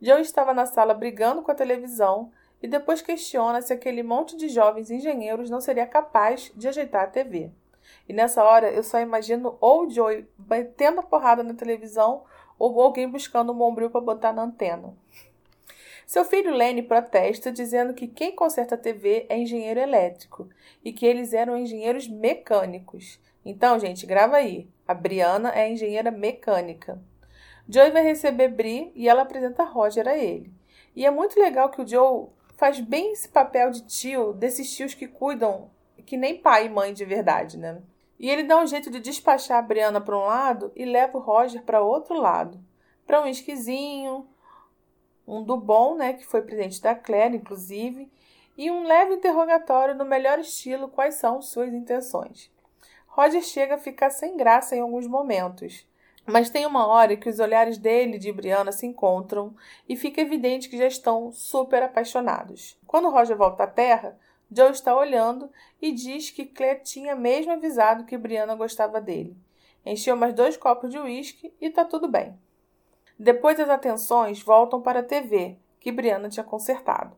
Joe estava na sala brigando com a televisão e depois questiona se aquele monte de jovens engenheiros não seria capaz de ajeitar a TV. E nessa hora eu só imagino ou o Joey batendo a porrada na televisão ou alguém buscando um bombril para botar na antena. Seu filho Lenny protesta dizendo que quem conserta a TV é engenheiro elétrico e que eles eram engenheiros mecânicos. Então, gente, grava aí. A Briana é engenheira mecânica. Joey vai receber Bri e ela apresenta Roger a ele. E é muito legal que o Joe faz bem esse papel de tio, desses tios que cuidam que nem pai e mãe de verdade, né? E ele dá um jeito de despachar a Briana para um lado e leva o Roger para outro lado. Para um esquisinho, um do bom, né, que foi presente da Claire, inclusive, e um leve interrogatório no melhor estilo quais são suas intenções. Roger chega a ficar sem graça em alguns momentos, mas tem uma hora que os olhares dele e de Brianna se encontram e fica evidente que já estão super apaixonados. Quando Roger volta à Terra, Joe está olhando e diz que Claire tinha mesmo avisado que Brianna gostava dele. Encheu mais dois copos de uísque e tá tudo bem. Depois as atenções voltam para a TV, que Brianna tinha consertado.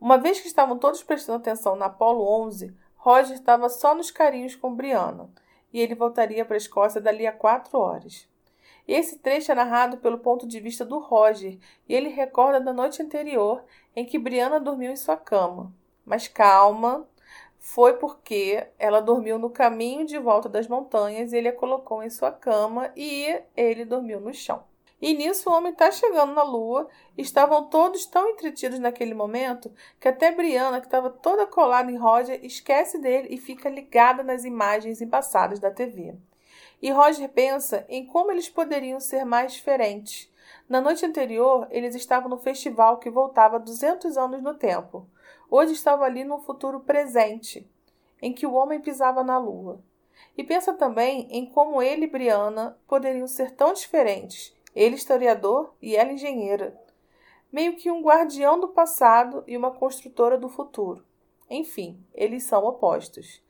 Uma vez que estavam todos prestando atenção na Apollo 11, Roger estava só nos carinhos com Brianna, e ele voltaria para a Escócia dali a quatro horas. Esse trecho é narrado pelo ponto de vista do Roger, e ele recorda da noite anterior em que Brianna dormiu em sua cama. Mas calma, foi porque ela dormiu no caminho de volta das montanhas, ele a colocou em sua cama e ele dormiu no chão. E nisso o homem está chegando na lua. Estavam todos tão entretidos naquele momento que até Brianna, que estava toda colada em Roger, esquece dele e fica ligada nas imagens embaçadas da TV. E Roger pensa em como eles poderiam ser mais diferentes. Na noite anterior, eles estavam no festival que voltava 200 anos no tempo. Hoje estavam ali no futuro presente, em que o homem pisava na lua. E pensa também em como ele e Brianna poderiam ser tão diferentes ele historiador e ela engenheira. Meio que um guardião do passado e uma construtora do futuro. Enfim, eles são opostos.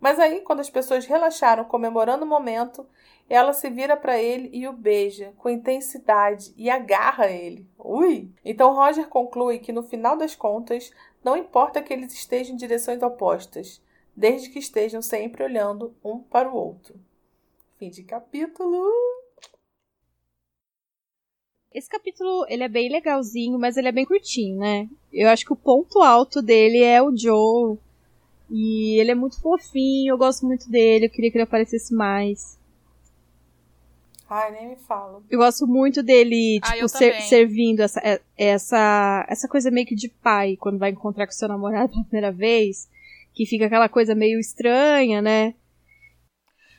Mas aí, quando as pessoas relaxaram comemorando o momento, ela se vira para ele e o beija com intensidade e agarra ele. Ui! Então Roger conclui que no final das contas, não importa que eles estejam em direções opostas, desde que estejam sempre olhando um para o outro. Fim de capítulo. Esse capítulo, ele é bem legalzinho, mas ele é bem curtinho, né? Eu acho que o ponto alto dele é o Joe. E ele é muito fofinho, eu gosto muito dele, eu queria que ele aparecesse mais. Ai, nem me fala. Eu gosto muito dele, ah, tipo, ser, servindo essa, é, essa, essa coisa meio que de pai, quando vai encontrar com seu namorado pela primeira vez. Que fica aquela coisa meio estranha, né?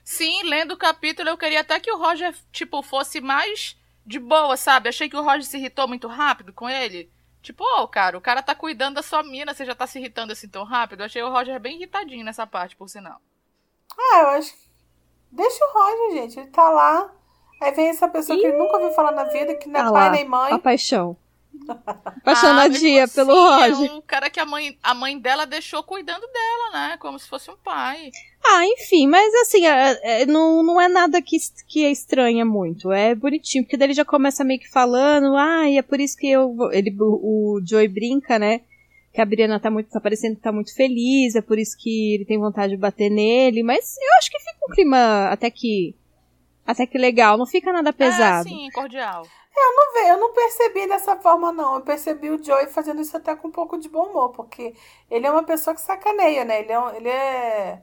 Sim, lendo o capítulo, eu queria até que o Roger, tipo, fosse mais de boa, sabe? Achei que o Roger se irritou muito rápido com ele. Tipo, ô, oh, cara, o cara tá cuidando da sua mina, você já tá se irritando assim tão rápido? Eu achei o Roger bem irritadinho nessa parte, por sinal. Ah, eu acho que. Deixa o Roger, gente. Ele tá lá. Aí vem essa pessoa Ih, que ele nunca ouviu falar na vida, que não é tá pai lá, nem mãe. A paixão. (laughs) Apaixonadinha ah, pelo Roger. É um cara que a mãe, a mãe dela deixou cuidando dela, né? Como se fosse um pai. Ah, enfim, mas assim, é, é, não, não é nada que, que estranha muito. É bonitinho, porque daí ele já começa meio que falando, ah, e é por isso que eu. Ele, o, o Joey brinca, né? Que a Brianna tá muito, tá parecendo que tá muito feliz, é por isso que ele tem vontade de bater nele, mas eu acho que fica um clima até que. Até que legal, não fica nada pesado. É, sim, cordial. Eu não, ve, eu não percebi dessa forma, não. Eu percebi o Joey fazendo isso até com um pouco de bom humor, porque ele é uma pessoa que sacaneia, né? Ele é. Ele é...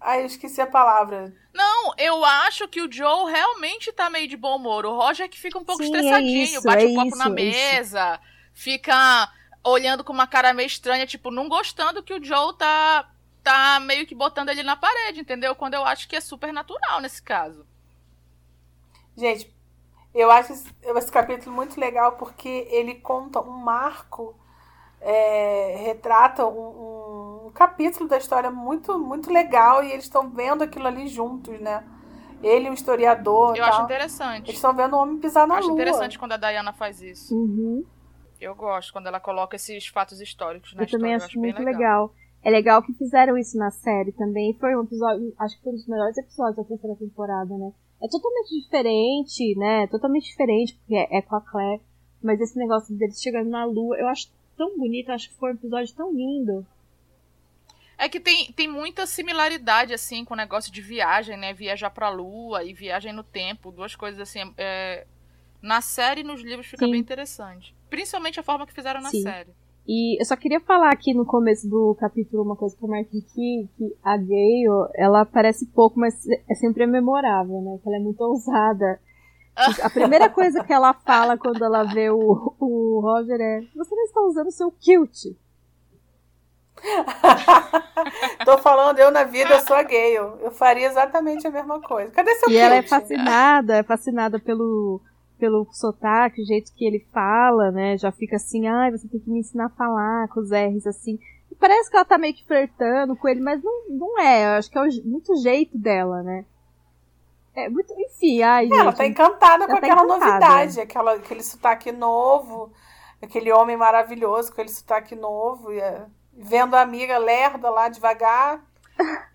Ai, eu esqueci a palavra. Não, eu acho que o Joe realmente tá meio de bom humor. O Roger é que fica um pouco Sim, é estressadinho, é isso, bate o um copo isso, na é mesa, fica olhando com uma cara meio estranha, tipo, não gostando que o Joe tá, tá meio que botando ele na parede, entendeu? Quando eu acho que é super natural nesse caso. Gente, eu acho esse, esse capítulo muito legal porque ele conta um marco, é, retrata um, um, capítulo da história muito, muito legal e eles estão vendo aquilo ali juntos, né? Ele, o historiador. Eu acho interessante. Eles estão vendo o homem pisar na eu acho lua. interessante quando a Diana faz isso. Uhum. Eu gosto quando ela coloca esses fatos históricos na eu história. também eu acho, acho muito bem legal. legal. É legal que fizeram isso na série também. Foi um episódio, acho que foi um dos melhores episódios da terceira temporada, né? É totalmente diferente, né? Totalmente diferente, porque é, é com a Claire. Mas esse negócio deles chegando na lua, eu acho tão bonito, acho que foi um episódio tão lindo. É que tem, tem muita similaridade, assim, com o negócio de viagem, né? Viajar pra lua e viagem no tempo. Duas coisas, assim. É... Na série e nos livros fica Sim. bem interessante. Principalmente a forma que fizeram na Sim. série. E eu só queria falar aqui no começo do capítulo uma coisa que eu marquei aqui, que a Gale, ela aparece pouco, mas é sempre memorável, né? Que ela é muito ousada. A primeira (laughs) coisa que ela fala quando ela vê o, o Roger é você não está usando seu kilt. (laughs) Tô falando, eu na vida eu sou a Gale. Eu faria exatamente a mesma coisa. Cadê seu E ela é kilt? fascinada, é fascinada pelo, pelo sotaque, o jeito que ele fala, né? Já fica assim, ai, você tem que me ensinar a falar com os R's assim. E parece que ela tá meio que flertando com ele, mas não, não é. Eu acho que é o muito jeito dela, né? É muito, enfim, ai, Ela gente, tá encantada com Ela tá aquela encantada. novidade, aquela, aquele sotaque novo, aquele homem maravilhoso com aquele sotaque novo, e, é, vendo a amiga lerda lá devagar. (laughs)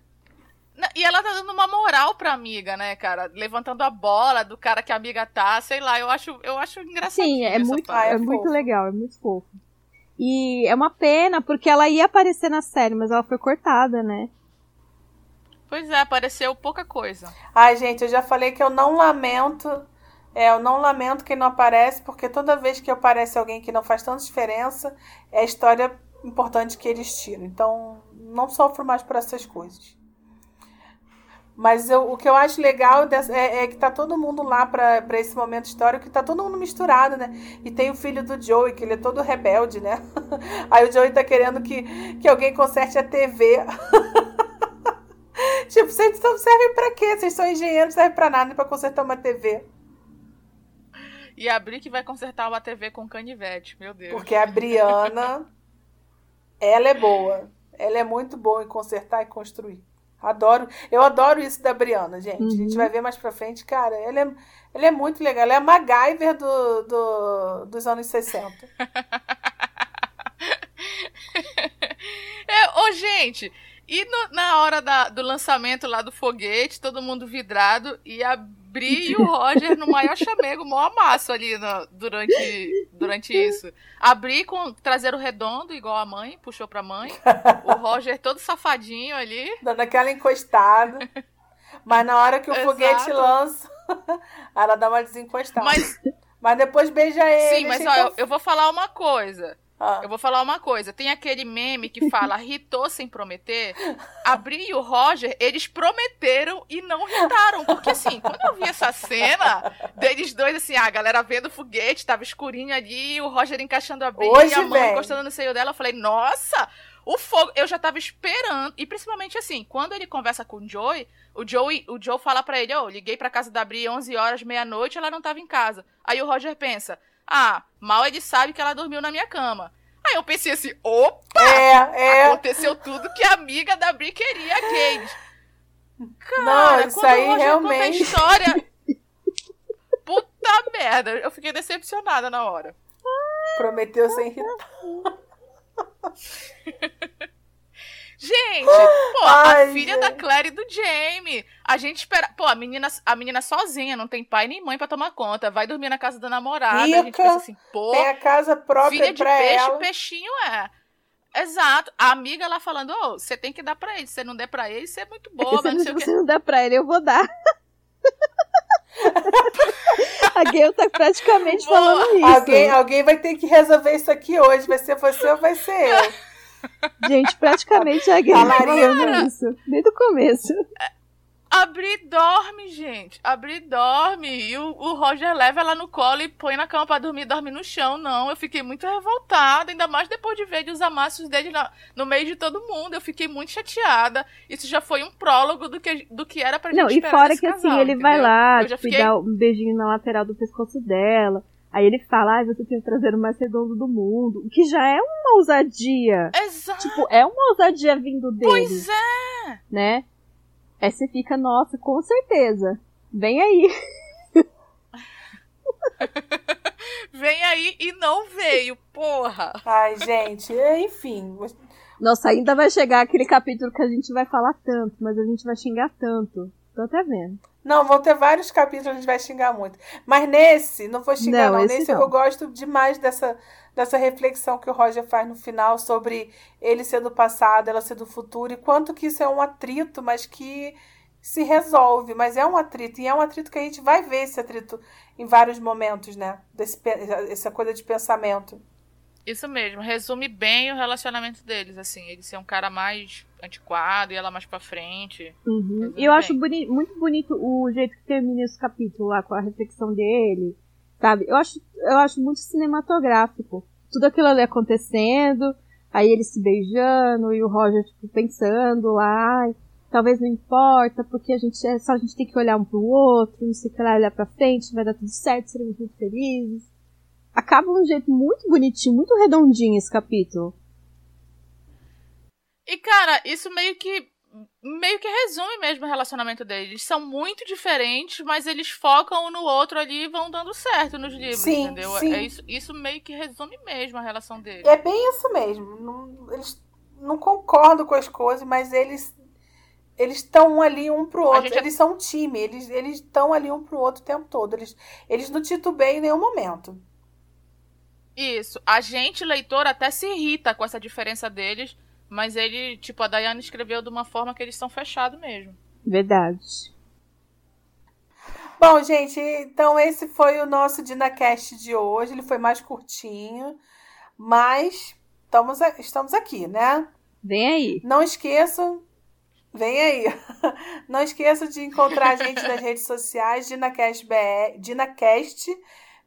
E ela tá dando uma moral pra amiga, né, cara? Levantando a bola do cara que a amiga tá, sei lá, eu acho, eu acho engraçadinho. Sim, é essa muito, parte. É é muito legal, é muito fofo. E é uma pena, porque ela ia aparecer na série, mas ela foi cortada, né? Pois é, apareceu pouca coisa. Ai, gente, eu já falei que eu não lamento. É, eu não lamento quem não aparece, porque toda vez que aparece alguém que não faz tanta diferença, é a história importante que eles tiram. Então, não sofro mais por essas coisas. Mas eu- o que eu acho legal é, é que tá todo mundo lá pra pra esse momento histórico, que tá todo mundo misturado, né? E tem o filho do Joey, que ele é todo rebelde, né? (laughs) Aí o Joey tá querendo que, que alguém conserte a TV. (laughs) tipo, vocês não servem pra quê? Vocês são engenheiros, não servem pra nada, nem pra consertar uma TV. E a Bri que vai consertar uma TV com canivete, meu Deus. Porque a Briana, (laughs) ela é boa. Ela é muito boa em consertar e construir. Adoro. Eu adoro isso da Briana, gente. A gente Uhum. vai ver mais pra frente. Cara, ela é, ela é muito legal. Ela é a MacGyver do, do, dos anos 60. (laughs) É, ô, gente, e no- na hora da- do lançamento lá do foguete, todo mundo vidrado, e a Bri e o Roger no maior chamego, mó amasso ali no- durante, durante isso. A Bri com traseiro redondo, igual a mãe, puxou pra mãe. O Roger todo safadinho ali. Dando aquela encostada. Mas na hora que o Exato. foguete lança, ela dá uma desencostada. Mas, Mas, depois beija ele. sim, mas ó, eu, eu vou falar uma coisa. Ah. Eu vou falar uma coisa. Tem aquele meme que fala (laughs) ritou sem prometer. A Bri e o Roger, eles prometeram e não ritaram. Porque assim, quando eu vi essa cena deles dois, assim, a galera vendo o foguete, tava escurinho ali, o Roger encaixando a Bri Hoje e a mãe encostando no seio dela, eu falei, nossa! O fogo, eu já tava esperando. E principalmente assim, quando ele conversa com o Joey, o Joey, o Joe fala pra ele, ó, liguei pra casa da Bri 11 horas, meia-noite, ela não tava em casa. Aí o Roger pensa, ah, mal ele sabe que ela dormiu na minha cama. Aí eu pensei assim, opa, É, é. aconteceu tudo que a amiga da Bri queria, Kate. Cara, Não, isso aí realmente- a história... Puta merda, eu fiquei decepcionada na hora. Prometeu sem irritar. (laughs) Gente, pô, Ai, a filha gente. da Claire e do Jamie. A gente espera. Pô, a menina, a menina sozinha, não tem pai nem mãe pra tomar conta. Vai dormir na casa da namorada. A gente Rica, pensa assim, pô, Tem a casa própria filha de pra peixe, ela. peixinho é. Exato. A amiga lá falando, ô, você tem que dar pra ele. Se você não der pra ele, você é muito boa, (laughs) se mas não sei o você quê. não dá pra ele, eu vou dar. (laughs) a Gale tá praticamente Boa. falando isso. Alguém, alguém vai ter que resolver isso aqui hoje. Vai ser você ou vai ser eu. Gente, praticamente a Gale A Mariana. falando isso. Desde o começo. A Bri dorme, gente. A Bri dorme. E o, o, Roger leva ela no colo e põe na cama pra dormir, dorme no chão. Não, eu fiquei muito revoltada. Ainda mais depois de ver os amassos dele na, no meio de todo mundo. Eu fiquei muito chateada. Isso já foi um prólogo do que, do que era pra gente Não, e fora que assim, casal, ele entendeu? vai lá, tipo, fiquei- dá um beijinho na lateral do pescoço dela. Aí ele fala, ah, você tem o traseiro mais redondo do mundo. O que já é uma ousadia. Exato. Tipo, é uma ousadia vindo dele, Pois é. né? Aí você fica, nossa, com certeza. Vem aí. (laughs) Vem aí e não veio, porra. Ai, gente, é, enfim. Nossa, ainda vai chegar aquele capítulo que a gente vai falar tanto, mas a gente vai xingar tanto. Tô até vendo. Não, vão ter vários capítulos a gente vai xingar muito. Mas nesse, não vou xingar, Não, não. esse Nesse não. eu gosto demais dessa, dessa reflexão que o Roger faz no final sobre ele ser do passado, ela ser do futuro, e quanto que isso é um atrito, mas que se resolve. Mas é um atrito, e é um atrito que a gente vai ver esse atrito em vários momentos, né? Desse, essa coisa de pensamento. Isso mesmo, resume bem o relacionamento deles, assim. Ele ser um cara mais antiquado e ela mais pra frente. Uhum. E eu bem. acho boni- muito bonito o jeito que termina esse capítulo lá, com a reflexão dele, sabe? Eu acho, eu acho muito cinematográfico. Tudo aquilo ali acontecendo, aí eles se beijando, e o Roger, tipo, pensando lá, "Ai, talvez não importa, porque a gente é só a gente tem que olhar um pro outro, não sei o que lá, olhar pra frente, vai dar tudo certo, seremos muito felizes. Acaba de um jeito muito bonitinho, muito redondinho esse capítulo. E, cara, isso meio que. Meio que resume mesmo o relacionamento deles. Eles são muito diferentes, mas eles focam um no outro ali e vão dando certo nos livros, Sim, entendeu? sim. É isso, isso meio que resume mesmo a relação deles. É bem isso mesmo. Não- eles não concordam com as coisas, mas eles eles estão ali um pro outro. gente- Eles são um time. Eles eles estão ali um pro outro o tempo todo. Eles eles não titubeiam em nenhum momento. Isso. A gente, leitor, até se irrita com essa diferença deles, mas ele, tipo, a Dayana escreveu de uma forma que eles são fechados mesmo. Verdade. Bom, gente, então esse foi o nosso DinaCast de hoje. Ele foi mais curtinho, mas estamos, a- estamos aqui, né? Vem aí. Não esqueçam, vem aí. (laughs) Não esqueçam de encontrar a gente nas redes sociais, DinaCast BR, DinaCast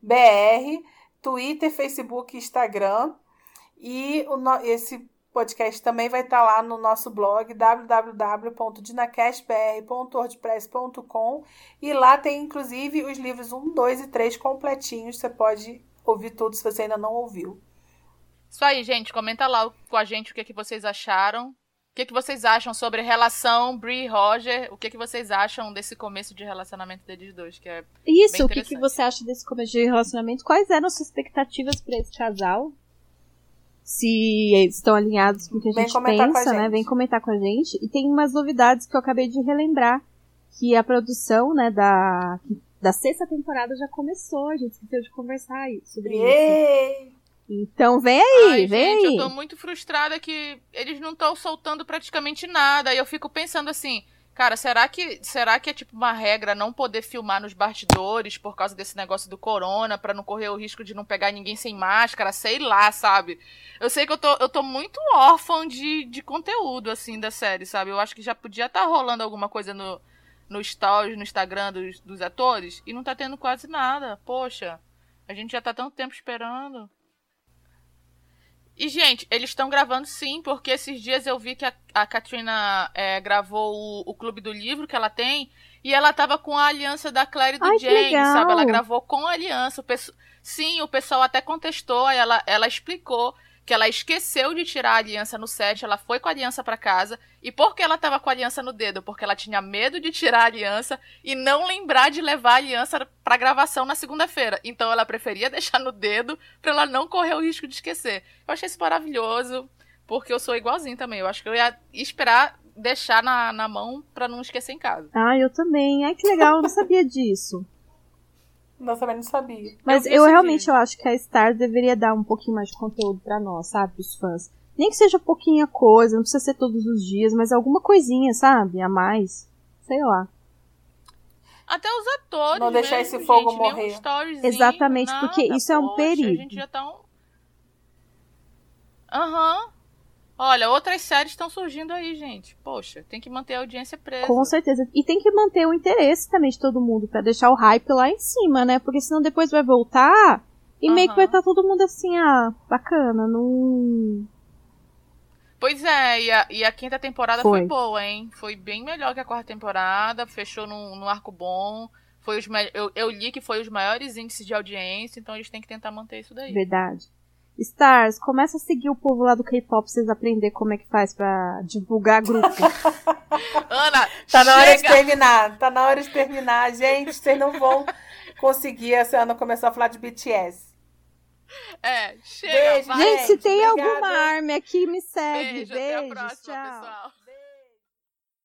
BR, Twitter, Facebook e Instagram. E o esse podcast também vai estar lá no nosso blog www.dinacastbr.wordpress.com e lá tem inclusive os livros 1, 2 e 3 completinhos. Você pode ouvir tudo se você ainda não ouviu. Isso aí, gente. Comenta lá com a gente o que, que vocês acharam. O que, que vocês acham sobre a relação Brie e Roger? O que, que vocês acham desse começo de relacionamento deles dois? Que é Isso, Bem o que, que você acha desse começo de relacionamento? Quais eram suas expectativas para esse casal? Se eles estão alinhados com o que a gente com a pensa, né? gente. Vem comentar com a gente. E tem umas novidades que eu acabei de relembrar. Que a produção, né, da, da sexta temporada já começou. A gente esqueceu de conversar sobre isso. Então vem aí, Ai, vem gente, aí. eu tô muito frustrada que eles não estão soltando praticamente nada. E eu fico pensando assim, cara, será que será que é tipo uma regra não poder filmar nos bastidores por causa desse negócio do corona, pra não correr o risco de não pegar ninguém sem máscara, sei lá, sabe? Eu sei que eu tô, eu tô muito órfã de, de conteúdo, assim, da série, sabe? Eu acho que já podia estar rolando alguma coisa no, no stories, no Instagram dos, dos atores, e não tá tendo quase nada. Poxa, a gente já tá tanto tempo esperando. E, gente, eles estão gravando sim, porque esses dias eu vi que a, a Katrina é, gravou o, o Clube do Livro que ela tem, e ela tava com a aliança da Claire e do Ai, James, sabe? Ela gravou com a aliança. O Sim, o pessoal até contestou, ela, ela explicou que ela esqueceu de tirar a aliança no set, ela foi com a aliança pra casa, e por que ela tava com a aliança no dedo? Porque ela tinha medo de tirar a aliança e não lembrar de levar a aliança pra gravação na segunda-feira. Então ela preferia (laughs) deixar no dedo pra ela não correr o risco de esquecer. Eu achei isso maravilhoso, porque eu sou igualzinho também. Eu acho que eu ia esperar deixar na, na mão pra não esquecer em casa. Ah, eu também. Ai, que legal, eu não sabia disso. Nós também não sabia. Mas eu, esse realmente eu acho que a Star deveria dar um pouquinho mais de conteúdo pra nós, sabe? Pros fãs. Nem que seja pouquinha coisa, não precisa ser todos os dias, mas alguma coisinha, sabe? A mais. Sei lá. Até os atores. Não deixar mesmo, esse fogo gente, um morrer. storyzinho, Exatamente, nada, porque isso é um poxa, A perigo. gente já tá um. Aham. Olha, outras séries estão surgindo aí, gente. Poxa, tem que manter a audiência presa. Com certeza. E tem que manter o interesse também de todo mundo, pra deixar o hype lá em cima, né? Porque senão depois vai voltar e meio que vai estar todo mundo assim, ah, bacana, não. Pois é, e a, e a quinta temporada foi. Foi. boa, hein? Foi bem melhor que a quarta temporada, fechou num, num arco bom. Foi os eu, eu li que foi os maiores índices de audiência, então eles têm que tentar manter isso daí. Verdade. Stars, começa a seguir o povo lá do K-pop pra vocês aprenderem como é que faz pra divulgar grupo. (laughs) Ana, Tá na hora de chega! terminar. Tá na hora de terminar. Gente, vocês não vão conseguir. Essa Ana começou a falar de BTS. É, chega, Beijo, vai. Gente, se tem obrigada. alguma arma aqui, me segue. Beijo, até a Beijo, próxima, tchau. pessoal.